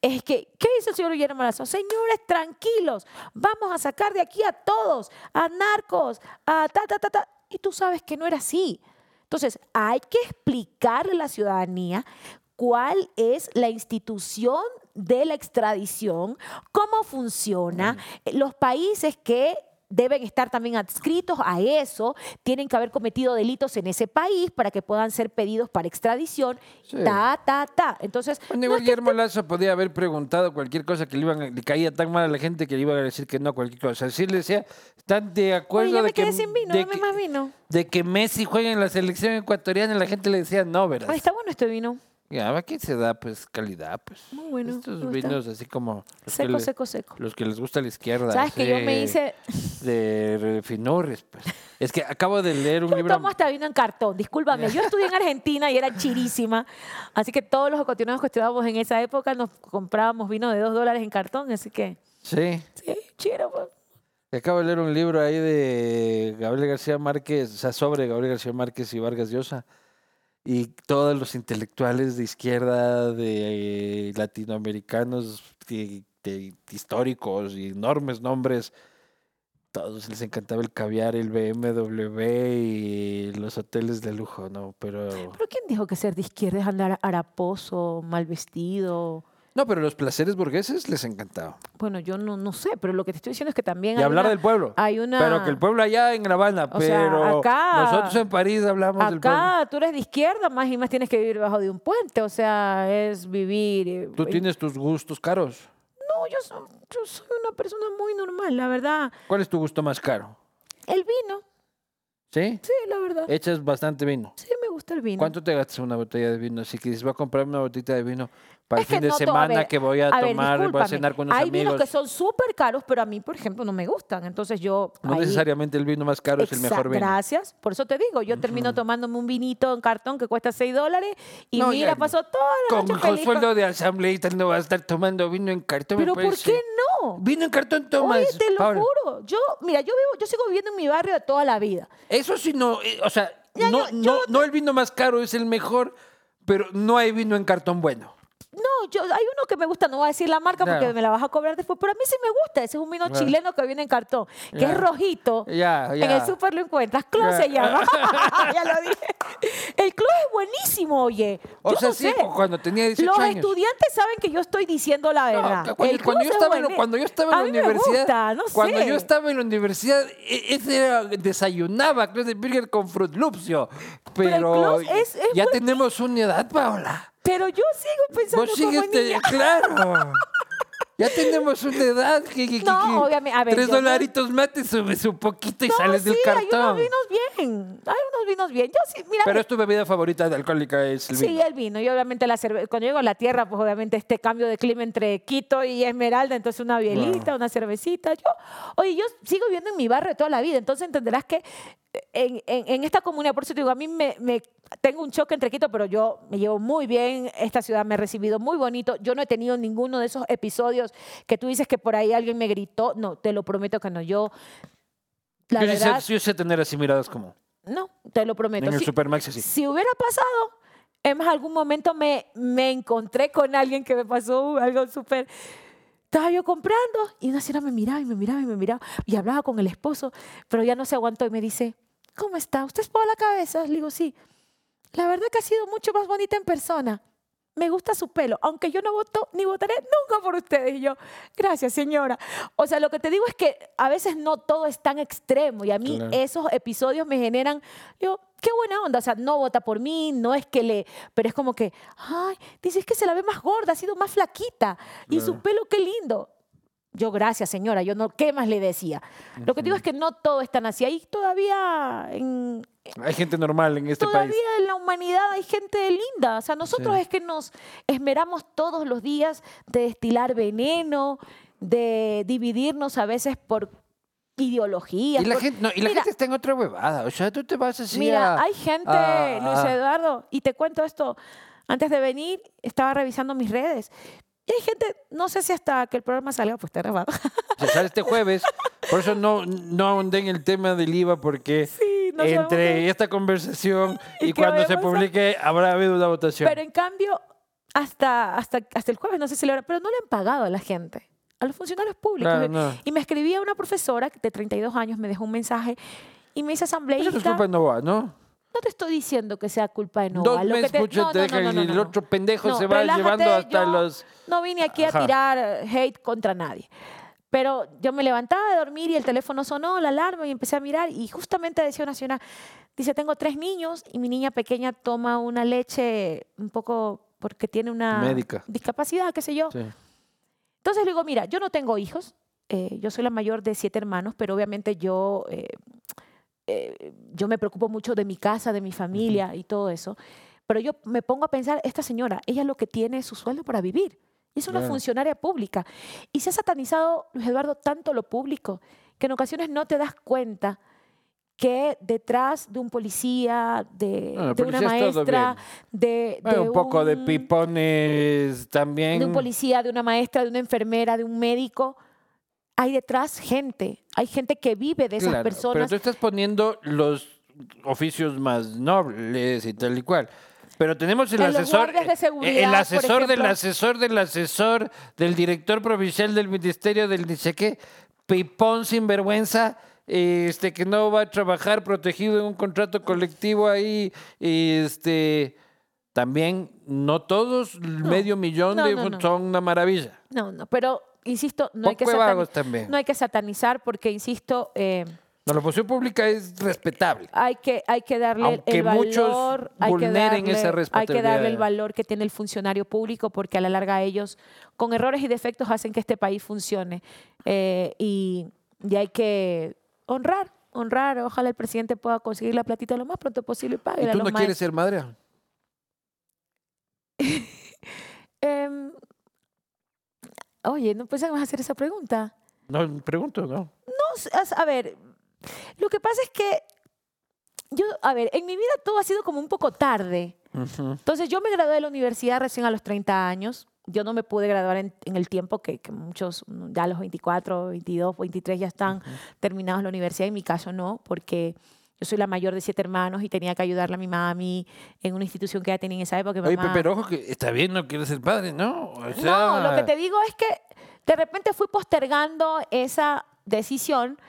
es que, ¿qué dice el señor Guillermo Lazo? Señores, tranquilos. Vamos a sacar de aquí a todos, a narcos, a ta, ta, ta, ta. Y tú sabes que no era así. Entonces, hay que explicarle a la ciudadanía cuál es la institución de la extradición, cómo funciona, los países que deben estar también adscritos a eso, tienen que haber cometido delitos en ese país para que puedan ser pedidos para extradición, Sí. ta, ta, ta. Entonces, Bueno, no Guillermo Lazo podía haber preguntado cualquier cosa que le, iban, a- le caía tan mal a la gente que le iban a decir que no a cualquier cosa. Si le decía, ¿están de acuerdo Oye, ya de, me que, sin vino, de, dame que, más vino. de que Messi juegue en la selección ecuatoriana? La gente le decía no, ¿verdad? Está bueno este vino. Ya, aquí se da pues calidad, pues. Muy bueno, Estos vinos así como Seco, le- seco, seco. los que les gusta la izquierda. ¿Sabes que yo me hice... De refinores, pues. Es que acabo de leer un Yo libro... tomo hasta vino en cartón, discúlpame. Yo estudié en Argentina y era chirísima. Así que todos los ecuatorianos que estudiábamos en esa época nos comprábamos vino de dos dólares en cartón. Así que, Sí. sí, chiro. pues. Acabo de leer un libro ahí de Gabriel García Márquez, o sea, sobre Gabriel García Márquez y Vargas Llosa. Y todos los intelectuales de izquierda, de eh, latinoamericanos, históricos y enormes nombres, todos les encantaba el caviar, el BMW y los hoteles de lujo, ¿no? Pero... ¿Pero quién dijo que ser de izquierda es andar haraposo, mal vestido? No, pero los placeres burgueses les encantaba. Bueno, yo no, no sé, pero lo que te estoy diciendo es que también Y hay hablar una- del pueblo. hay una... Pero que el pueblo allá en La Habana, O sea, pero acá- nosotros en París hablamos del pueblo. Acá tú eres de izquierda, más y más tienes que vivir bajo de un puente, o sea, es vivir... eh, Tú en- tienes tus gustos caros. No, yo soy, yo soy una persona muy normal, la verdad. ¿Cuál es tu gusto más caro? El vino, ¿Sí? sí, la verdad. Echas bastante vino. Sí, me gusta el vino. ¿Cuánto te gastas una botella de vino? Si quieres, voy a comprarme una botellita de vino para Es el fin de no semana ver, que voy a, a ver, tomar, voy a cenar con unos Hay amigos. vinos que son súper caros, pero a mí, por ejemplo, no me gustan. Entonces yo... No ahí- necesariamente el vino más caro es el mejor vino. Gracias. Por eso te digo, yo termino tomándome un vinito en cartón que cuesta 6 dólares y No, mira, pasó toda la Con noche con sueldo de asambleísta no vas a estar tomando vino en cartón. Pero ¿por parece. qué no? Vino en cartón tomas. Oye, te lo juro. Yo, mira, yo vivo, yo sigo viviendo en mi barrio de toda la vida. Eso sí no, eh, o sea, Ya, no, yo- no, no el vino más caro es el mejor, pero no hay vino en cartón bueno. No, yo, hay uno que me gusta, no voy a decir la marca porque me la vas a cobrar después, pero a mí sí me gusta. Ese es un vino Claro. chileno que viene en cartón, que Ya. es rojito. Ya, En ya. el súper lo encuentras. Clos se llama. ya lo dije. El Clos es buenísimo, oye. O Yo sea, no sí, sé. cu- cuando tenía 18 Los años. estudiantes saben que yo estoy diciendo la No, verdad. cuando, El cuando Clos yo es estaba en, buené- cuando yo estaba en A la mí me universidad, gusta, no cuando sé. yo estaba en la universidad, e- ese era, desayunaba Cruz de Burger con Fruit Loops yo. Pero el Pero, Clos es- es ya buen- tenemos una edad, Paola. Pero yo sigo pensando Vos como niña. claro. Ya tenemos una edad que, que- No, que obviamente, a ver, tres yo no- dolaritos mate, subes un poquito y No, sales del sí, hay cartón. unos vinos bien. Hay unos vinos bien. Yo sí, mira, Pero es tu bebida favorita de alcohólica es el Sí, vino. el vino. Y obviamente la cerveza. Cuando llego a la tierra, pues obviamente este cambio de clima entre Quito y Esmeralda, entonces una bielita, una cervecita. Yo, oye, yo sigo viviendo en mi barrio toda la vida, entonces entenderás que en, en- en esta comunidad, por eso te digo, a mí me, me- tengo un choque entre Quito, pero yo me llevo muy bien. Esta ciudad me ha recibido muy bonito. Yo no he tenido ninguno de esos episodios que tú dices que por ahí alguien me gritó. No, te lo prometo que no. Yo, la yo, sí sé- verdad, yo sé tener así miradas como no, te lo prometo. en el Sí, Supermax así. si hubiera pasado, en algún momento me, me encontré con alguien que me pasó algo súper... Estaba yo comprando y una señora me miraba y me miraba y me miraba y hablaba con el esposo, pero ya no se aguantó y me dice, ¿cómo está? ¿Usted es por la cabeza? Le digo, sí. La verdad que ha sido mucho más bonita en persona. Me gusta su pelo, aunque yo no voto ni votaré nunca por ustedes. Y yo, gracias, señora. O sea, lo que te digo es que a veces no todo es tan extremo y a mí Claro. esos episodios me generan, yo, qué buena onda. O sea, no vota por mí, no es que le, pero es como que, ay, dices que se la ve más gorda, ha sido más flaquita y su pelo, qué lindo. Yo, gracias, señora, yo no, ¿qué más le decía? Lo que digo es que no todo es tan así. Ahí todavía en, Hay gente normal en este Todavía país. en la humanidad hay gente linda. O sea, nosotros Sí. es que nos esmeramos todos los días de destilar veneno, de dividirnos a veces por ideologías. Y la, por- gente, no, y la Mira, gente está en otra huevada. O sea, tú te vas así Mira, a- hay gente, a- Luis Eduardo, y te cuento esto. Antes de venir, estaba revisando mis redes. Y hay gente, no sé si hasta que el programa salga, pues está grabado. Se sale este jueves. Por eso no, no ahondé en el tema del IVA, porque Sí, no sabemos entre esta conversación ¿Y cuando se publique habrá habido una votación. Pero en cambio, hasta, hasta, hasta el jueves, no sé si lo habrá, pero no le han pagado a la gente, a los funcionarios públicos. Claro, no. Y me escribía una profesora de 32 años, me dejó un mensaje y me dice Eso asambleísta. no es culpa de Novoa, ¿no? No te estoy diciendo que sea culpa de Nova. Dos lo que te- no, no, no, no, no, el no. otro pendejo No, se va relájate, llevando hasta yo los... No vine aquí Ajá. a tirar hate contra nadie. Pero yo me levantaba de dormir y el teléfono sonó, la alarma, y empecé a mirar y justamente decía una señora, dice, tengo tres niños y mi niña pequeña toma una leche un poco porque tiene una Médica. discapacidad, qué sé yo. Sí. Entonces le digo, mira, yo no tengo hijos, eh, yo soy la mayor de siete hermanos, pero obviamente yo, eh, eh, yo me preocupo mucho de mi casa, de mi familia y todo eso. Pero yo me pongo a pensar, esta señora, ella lo que tiene es su sueldo para vivir. Y es una funcionaria pública. Y se ha satanizado, Luis Eduardo, tanto lo público, que en ocasiones no te das cuenta que detrás de un policía, de, No, de una policía es maestra, de, Bueno, de un poco de pipones también. de un policía, de una maestra, de una enfermera, de un médico. Hay detrás gente, hay gente que vive de esas Claro, Pero personas. tú estás poniendo los oficios más nobles y tal y cual. Pero tenemos el En asesor, de eh, seguridad, el asesor del asesor del asesor del director provincial del ministerio del ni sé qué, pipón sinvergüenza, este que no va a trabajar protegido en un contrato colectivo ahí, este también no todos medio millón no, de no. son una maravilla. No, no, pero insisto, no hay, que también. no hay que satanizar porque, insisto, eh, No, la posición pública es respetable. hay que, hay que darle Aunque el muchos valor, hay que, darle, esa hay que darle el valor que tiene el funcionario público porque a la larga ellos, con errores y defectos, hacen que este país funcione. Eh, y, y hay que honrar, honrar. Ojalá el presidente pueda conseguir la platita lo más pronto posible y pague ¿Y tú no quieres ser madre? Em, oye, no pensé que me vas a hacer esa pregunta. No, pregunto, ¿no? No, a ver, lo que pasa es que yo, a ver, en mi vida todo ha sido como un poco tarde. Entonces yo me gradué de la universidad recién a los 30 años. Yo no me pude graduar en, en el tiempo que, que muchos, mm, ya a los 24, 22, 23 ya están terminados la universidad. En mi caso no, porque yo soy la mayor de siete hermanos y tenía que ayudarle a mi mami en una institución que ya tenía en esa época. Oye, mamá- pe- pero ojo que está bien, no quieres ser padre, ¿no? O No, lo que te digo es que de repente fui postergando esa decisión,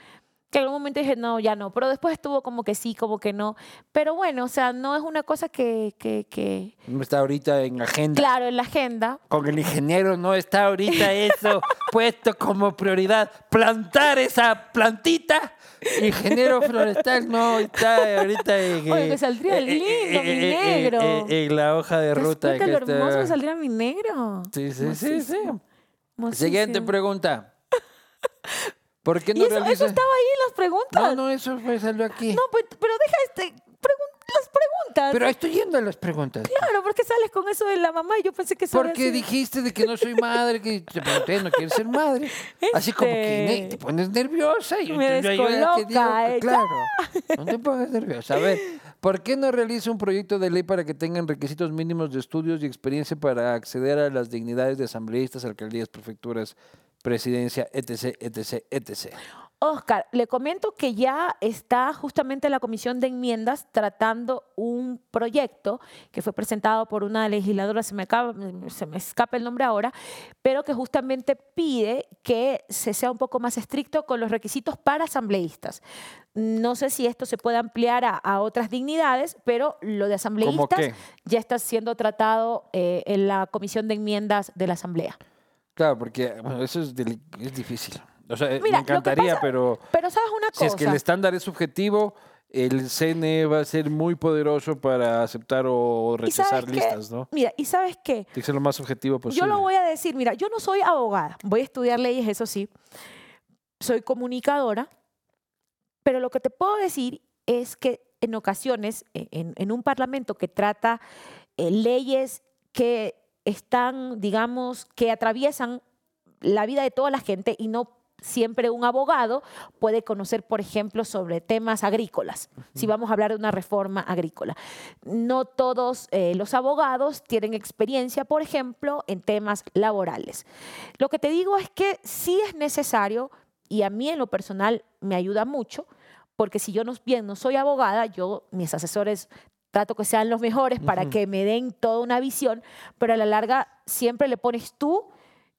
que en algún momento dije, no, ya no, pero después estuvo como que sí, como que no. Pero bueno, o sea, no es una cosa que, que, que no está ahorita en agenda. claro, en la agenda. Con el ingeniero no está ahorita eso puesto como prioridad. Plantar esa plantita. Ingeniero forestal no está ahorita en, Oye, eh, que saldría eh, eh, lindo, mi eh, eh, negro. eh, eh, en la hoja de ¿Te das ruta. que lo está- hermoso que saldría mi negro? Sí, sí, sí, sí. Hermosísimo. Siguiente pregunta. ¿Por qué ¿Y no eso, estaba ahí en las preguntas? No, no, eso fue, salió aquí. No, pues, pero deja este, pregun- las preguntas. Pero estoy yendo a las preguntas. Claro, ¿por qué sales con eso de la mamá? Y yo pensé que eso Porque dijiste de que no soy madre, que te pregunté, no quieres ser madre. Así como que Este- ne- te pones nerviosa y Me yo que digo, descoloca, eh. claro, no te pongas nerviosa. A ver, ¿por qué no realiza un proyecto de ley para que tengan requisitos mínimos de estudios y experiencia para acceder a las dignidades de asambleístas, alcaldías, prefecturas, presidencia, etc, etc, etc? Oscar, le comento que ya está justamente la Comisión de Enmiendas tratando un proyecto que fue presentado por una legisladora, se me, acaba- se me escapa el nombre ahora, pero que justamente pide que se sea un poco más estricto con los requisitos para asambleístas. No sé si esto se puede ampliar a, a otras dignidades, pero lo de asambleístas ya está siendo tratado eh, en la Comisión de Enmiendas de la Asamblea. Claro, porque bueno, eso es, es difícil. O sea, eh, Mira, me encantaría, pasa- pero Pero sabes una cosa. si es que el estándar es subjetivo, el CNE va a ser muy poderoso para aceptar o ¿Y rechazar qué? listas, ¿no? Mira, ¿y sabes qué? Tiene que ser lo más objetivo posible. Yo lo voy a decir, mira, yo no soy abogada, voy a estudiar leyes, eso sí, soy comunicadora, pero lo que te puedo decir es que en ocasiones, e- en, en un parlamento que trata eh, leyes que están, digamos, que atraviesan la vida de toda la gente y no siempre un abogado puede conocer, por ejemplo, sobre temas agrícolas, si vamos a hablar de una reforma agrícola. No todos eh, los abogados tienen experiencia, por ejemplo, en temas laborales. Lo que te digo es que sí es necesario, y a mí en lo personal me ayuda mucho, porque si yo no, bien no soy abogada, yo, mis asesores trato que sean los mejores para que me den toda una visión, pero a la larga siempre le pones tú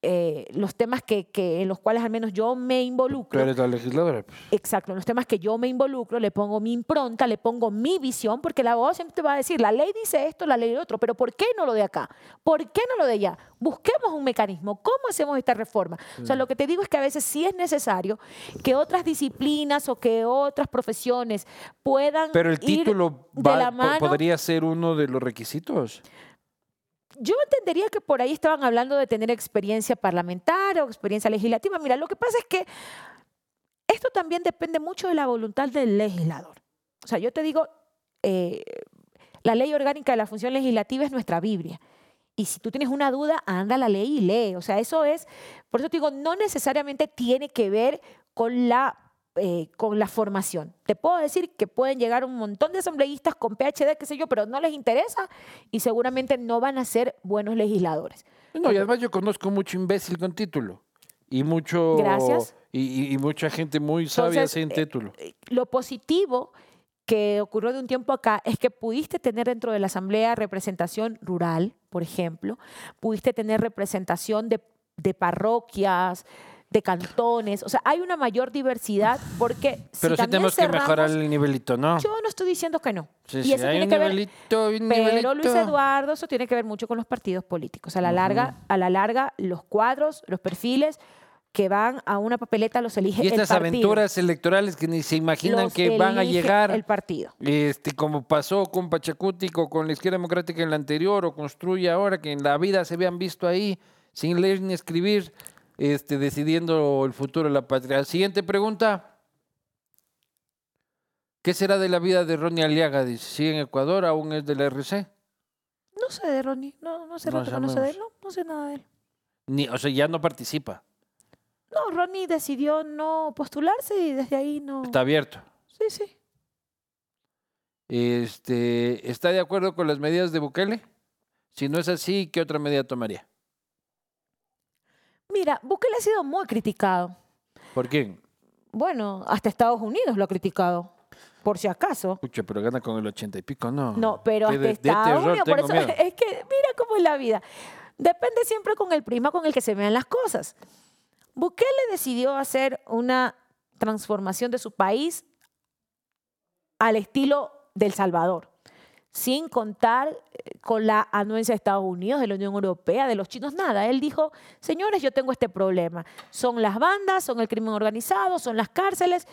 eh, los temas que, que- en los cuales al menos yo me involucro. eres la legisladora. pues. Exacto, en los temas que yo me involucro, le pongo mi impronta, le pongo mi visión, porque el abogado siempre te va a decir, la ley dice esto, la ley lo otro, pero ¿por qué no lo de acá? ¿Por qué no lo de allá? Busquemos un mecanismo. ¿Cómo hacemos esta reforma? O sea, lo que te digo es que a veces sí es necesario que otras disciplinas o que otras profesiones puedan Pero el ir título de va- la po- mano. podría ser uno de los requisitos. Yo entendería que por ahí estaban hablando de tener experiencia parlamentaria o experiencia legislativa. Mira, lo que pasa es que esto también depende mucho de la voluntad del legislador. O sea, yo te digo, eh, la ley orgánica de la función legislativa es nuestra Biblia. Y si tú tienes una duda, anda a la ley y lee. O sea, eso es, por eso te digo, no necesariamente tiene que ver con la, eh, con la formación. Te puedo decir que pueden llegar un montón de asambleístas con PhD, qué sé yo, pero no les interesa y seguramente no van a ser buenos legisladores. No, y además yo conozco mucho imbécil con título. Y mucho. Gracias. Y, mucha gente muy sabia Entonces, sin eh, título. eh, Lo positivo que ocurrió de un tiempo acá es que pudiste tener dentro de la Asamblea representación rural, por ejemplo, pudiste tener representación de, de parroquias, de cantones, o sea, hay una mayor diversidad porque si Pero sí tenemos que mejorar cerramos- el nivelito, ¿no? Yo no estoy diciendo que no. Sí, y sí, eso hay tiene un que ver, nivelito, hay un pero Luis nivelito. Eduardo, eso tiene que ver mucho con los partidos políticos. A la larga, a la larga, los cuadros, los perfiles que van a una papeleta los elige Y el estas partido. aventuras electorales que ni se imaginan Los que van a llegar. el partido. Este, como pasó con Pachacutic o con la izquierda democrática en la anterior, o construye ahora, que en la vida se habían visto ahí, sin leer ni escribir, este, decidiendo el futuro de la patria. Siguiente pregunta. ¿Qué será de la vida de Ronnie Aliaga? Dice, ¿sigue en Ecuador? ¿Aún es del RC? No sé de Ronnie, no, no sé No rato que no sé de él, no, no sé nada de él. Ni, o sea, ya no participa. No, Ronnie decidió no postularse y desde ahí no. Está abierto. Sí, sí. Este, ¿Está de acuerdo con las medidas de Bukele? Si no es así, ¿qué otra medida tomaría? Mira, Bukele ha sido muy criticado. ¿Por quién? Bueno, hasta Estados Unidos lo ha criticado, por si acaso. Pucha, pero gana con el ochenta y pico, no. No, pero hasta de- de Estados Unidos. Por eso miedo. es que mira cómo es la vida. Depende siempre con el prima con el que se vean las cosas. Bukele decidió hacer una transformación de su país al estilo del Salvador, sin contar eh, con la anuencia de Estados Unidos, de la Unión Europea, de los chinos, nada. Él dijo, señores, yo tengo este problema. Son las bandas, son el crimen organizado, son las cárceles.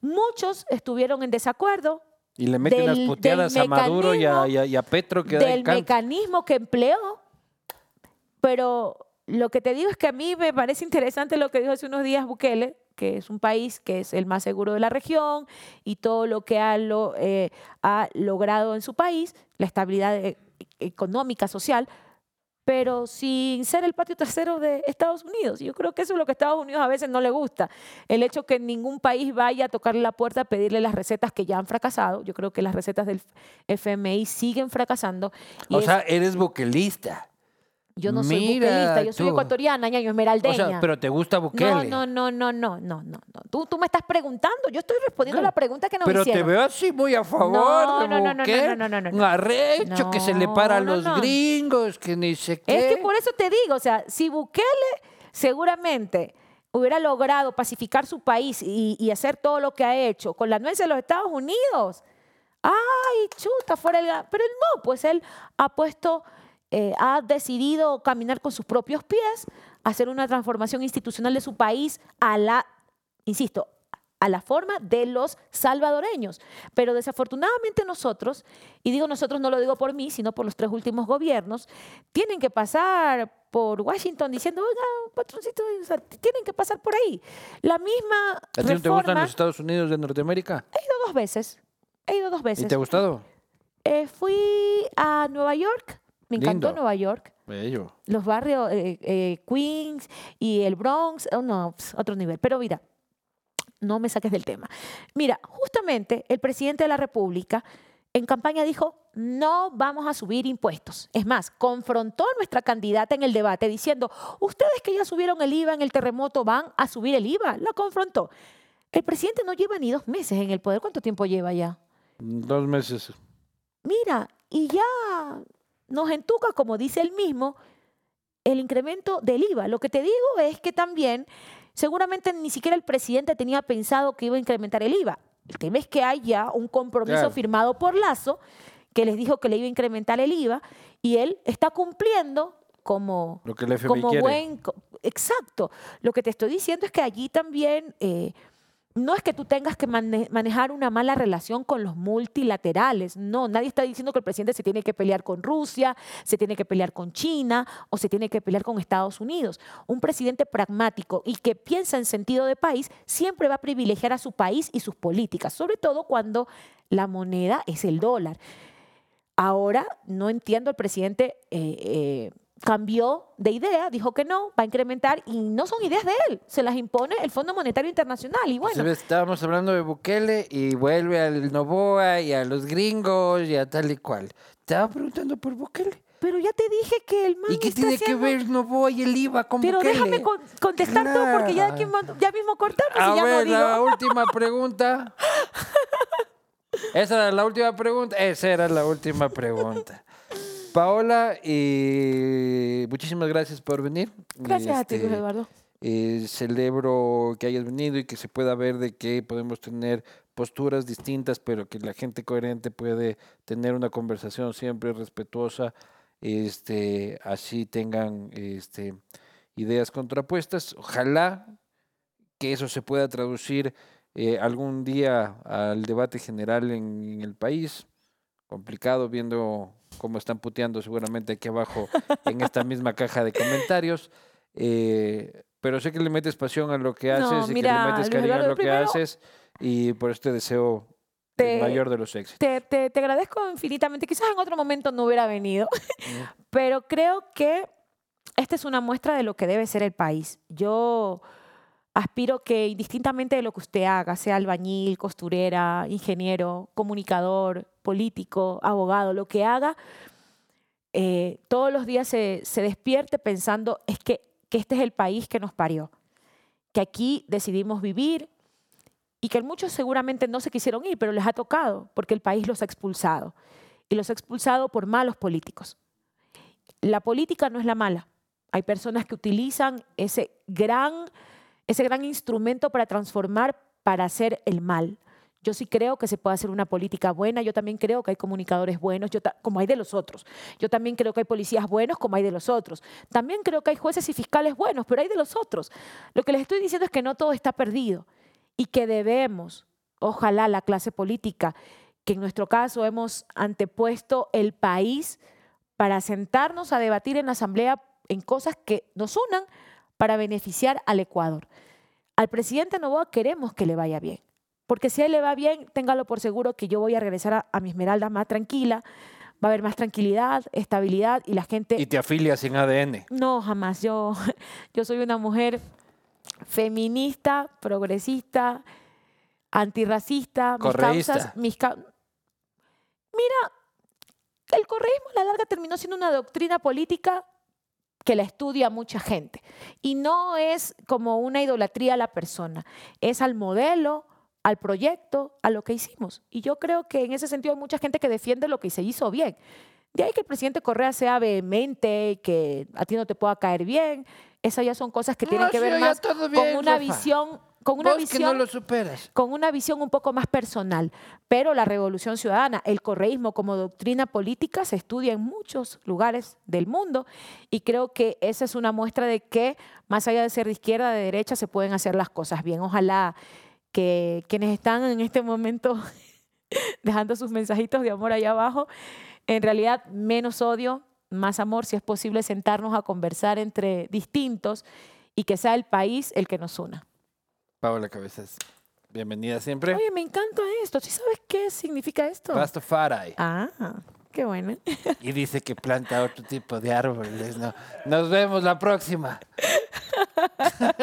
Muchos estuvieron en desacuerdo, Y le mete del- unas del puteadas a Maduro y a, y a- y a Petro que del mecanismo que empleó. Pero lo que te digo es que a mí me parece interesante lo que dijo hace unos días Bukele, que es un país que es el más seguro de la región y todo lo que ha, lo- eh, ha logrado en su país, la estabilidad eh, económica, social, pero sin ser el patio trasero de Estados Unidos. Yo creo que eso es lo que a Estados Unidos a veces no le gusta. El hecho que ningún país vaya a tocarle la puerta a pedirle las recetas que ya han fracasado. Yo creo que las recetas del FMI siguen fracasando. y O sea, eres buquelista. Yo no soy mira buquelista, yo soy tú. ecuatoriana, ñaño O esmeraldeña. sea, pero te gusta no, Bukele. no, no, no, no, no, no, no. Tú, tú me estás preguntando, yo estoy respondiendo Claro. la pregunta que nos pero te veo así muy a favor No, de no, no, no, no, Bukele. no, no, no, no, Un no. arrecho que se le para a No, no, los no. gringos, que ni sé qué. Es que por eso te digo, o sea, si Bukele seguramente hubiera logrado pacificar su país y, y hacer todo lo que ha hecho con la anuencia de los Estados Unidos, ay, chuta, fuera el... Pero él no, pues él ha puesto, eh, ha decidido caminar con sus propios pies, hacer una transformación institucional de su país a la, insisto, a la forma de los salvadoreños. Pero desafortunadamente nosotros, y digo nosotros no lo digo por mí, sino por los tres últimos gobiernos, tienen que pasar por Washington diciendo, oiga, patroncito, o sea, tienen que pasar por ahí. La misma ¿A ti no te gustan los Estados Unidos de Norteamérica? he ido dos veces, he ido dos ¿Y veces. te ha gustado? Eh, fui a Nueva York, me encantó Lindo. Nueva York. Bello. Los barrios eh, eh, Queens y el Bronx, oh, no, otro nivel. Pero mira, no me saques del tema. Mira, justamente el presidente de la República en campaña dijo, no vamos a subir impuestos. Es más, confrontó a nuestra candidata en el debate diciendo, ustedes que ya subieron el IVA en el terremoto van a subir el IVA. La confrontó. El presidente no lleva ni dos meses en el poder. ¿Cuánto tiempo lleva ya? Dos meses. Mira, y ya nos entuca, como dice él mismo, el incremento del IVA. Lo que te digo es que también seguramente ni siquiera el presidente tenía pensado que iba a incrementar el IVA. El tema es que hay ya un compromiso Claro. firmado por Lazo que les dijo que le iba a incrementar el IVA y él está cumpliendo como, Lo que el FMI como quiere. buen... Exacto. Lo que te estoy diciendo es que allí también... eh, no es que tú tengas que mane- manejar una mala relación con los multilaterales. No, nadie está diciendo que el presidente se tiene que pelear con Rusia, se tiene que pelear con China o se tiene que pelear con Estados Unidos. Un presidente pragmático y que piensa en sentido de país siempre va a privilegiar a su país y sus políticas, sobre todo cuando la moneda es el dólar. Ahora no entiendo, el presidente eh, eh, cambió de idea, dijo que no, va a incrementar y no son ideas de él, se las impone el Fondo Monetario Internacional. Y bueno, Estábamos hablando de Bukele y vuelve al Novoa y a los gringos y a tal y cual. Estaba preguntando por Bukele. pero ya te dije que el man ¿Y qué está tiene que ver Novoa y el IVA con Pero Bukele? déjame con- contestar tú porque ya, aquí ya mismo cortamos A y ya ver, no la digo. última pregunta. Esa era la última pregunta. Esa era la última pregunta. Paola, y muchísimas gracias por venir. Gracias a ti, Este, Eduardo. eh, celebro que hayas venido y que se pueda ver de que podemos tener posturas distintas, pero que la gente coherente puede tener una conversación siempre respetuosa, este, así tengan este, ideas contrapuestas. Ojalá que eso se pueda traducir eh, algún día al debate general en, en el país. Complicado viendo cómo están puteando seguramente aquí abajo en esta misma caja de comentarios. Eh, pero sé que le metes pasión a lo que No, haces y mira, que le metes cariño a lo que primero- haces y por eso te deseo Te- el mayor de los éxitos. Te, te- te agradezco infinitamente. Quizás en otro momento no hubiera venido, Mm. pero creo que esta es una muestra de lo que debe ser el país. Yo aspiro que indistintamente de lo que usted haga, sea albañil, costurera, ingeniero, comunicador, político, abogado, lo que haga, eh, todos los días se, se despierte pensando es que, que este es el país que nos parió, que aquí decidimos vivir y que muchos seguramente no se quisieron ir, pero les ha tocado porque el país los ha expulsado y los ha expulsado por malos políticos. La política no es la mala. Hay personas que utilizan ese gran, ese gran instrumento para transformar, para hacer el mal. Yo sí creo que se puede hacer una política buena. Yo también creo que hay comunicadores buenos, yo como hay de los otros. Yo también creo que hay policías buenos, como hay de los otros. También creo que hay jueces y fiscales buenos, pero hay de los otros. Lo que les estoy diciendo es que no todo está perdido y que debemos, ojalá la clase política, que en nuestro caso hemos antepuesto el país para sentarnos a debatir en la Asamblea en cosas que nos unan para beneficiar al Ecuador. Al presidente Novoa queremos que le vaya bien, porque si a él le va bien, téngalo por seguro que yo voy a regresar a, a mi Esmeralda más tranquila, va a haber más tranquilidad, estabilidad y la gente... Y te afilias en ADN. No, jamás. Yo, yo soy una mujer feminista, progresista, antirracista. Mis Correísta. causas, mis Mira, el correísmo a la larga terminó siendo una doctrina política que la estudia mucha gente. Y no es como una idolatría a la persona, es al modelo, al proyecto, a lo que hicimos. Y yo creo que en ese sentido hay mucha gente que defiende lo que se hizo bien. De ahí que el presidente Correa sea vehemente, que a ti no te pueda caer bien, esas ya son cosas que tienen No, que ver más con bien, una jefa. visión, con una Vos que no visión lo superas. con una visión un poco más personal. Pero la revolución ciudadana, el correísmo como doctrina política se estudia en muchos lugares del mundo y creo que esa es una muestra de que más allá de ser de izquierda, de derecha, se pueden hacer las cosas bien. Ojalá que quienes están en este momento dejando sus mensajitos de amor allá abajo, en realidad menos odio, más amor, si es posible sentarnos a conversar entre distintos y que sea el país el que nos una. Paola Cabezas, bienvenida siempre. Oye, me encanta esto. ¿Sí sabes qué significa esto? Rastafari. Ah, qué bueno. Y dice que planta otro tipo de árboles. ¿no? Nos vemos la próxima.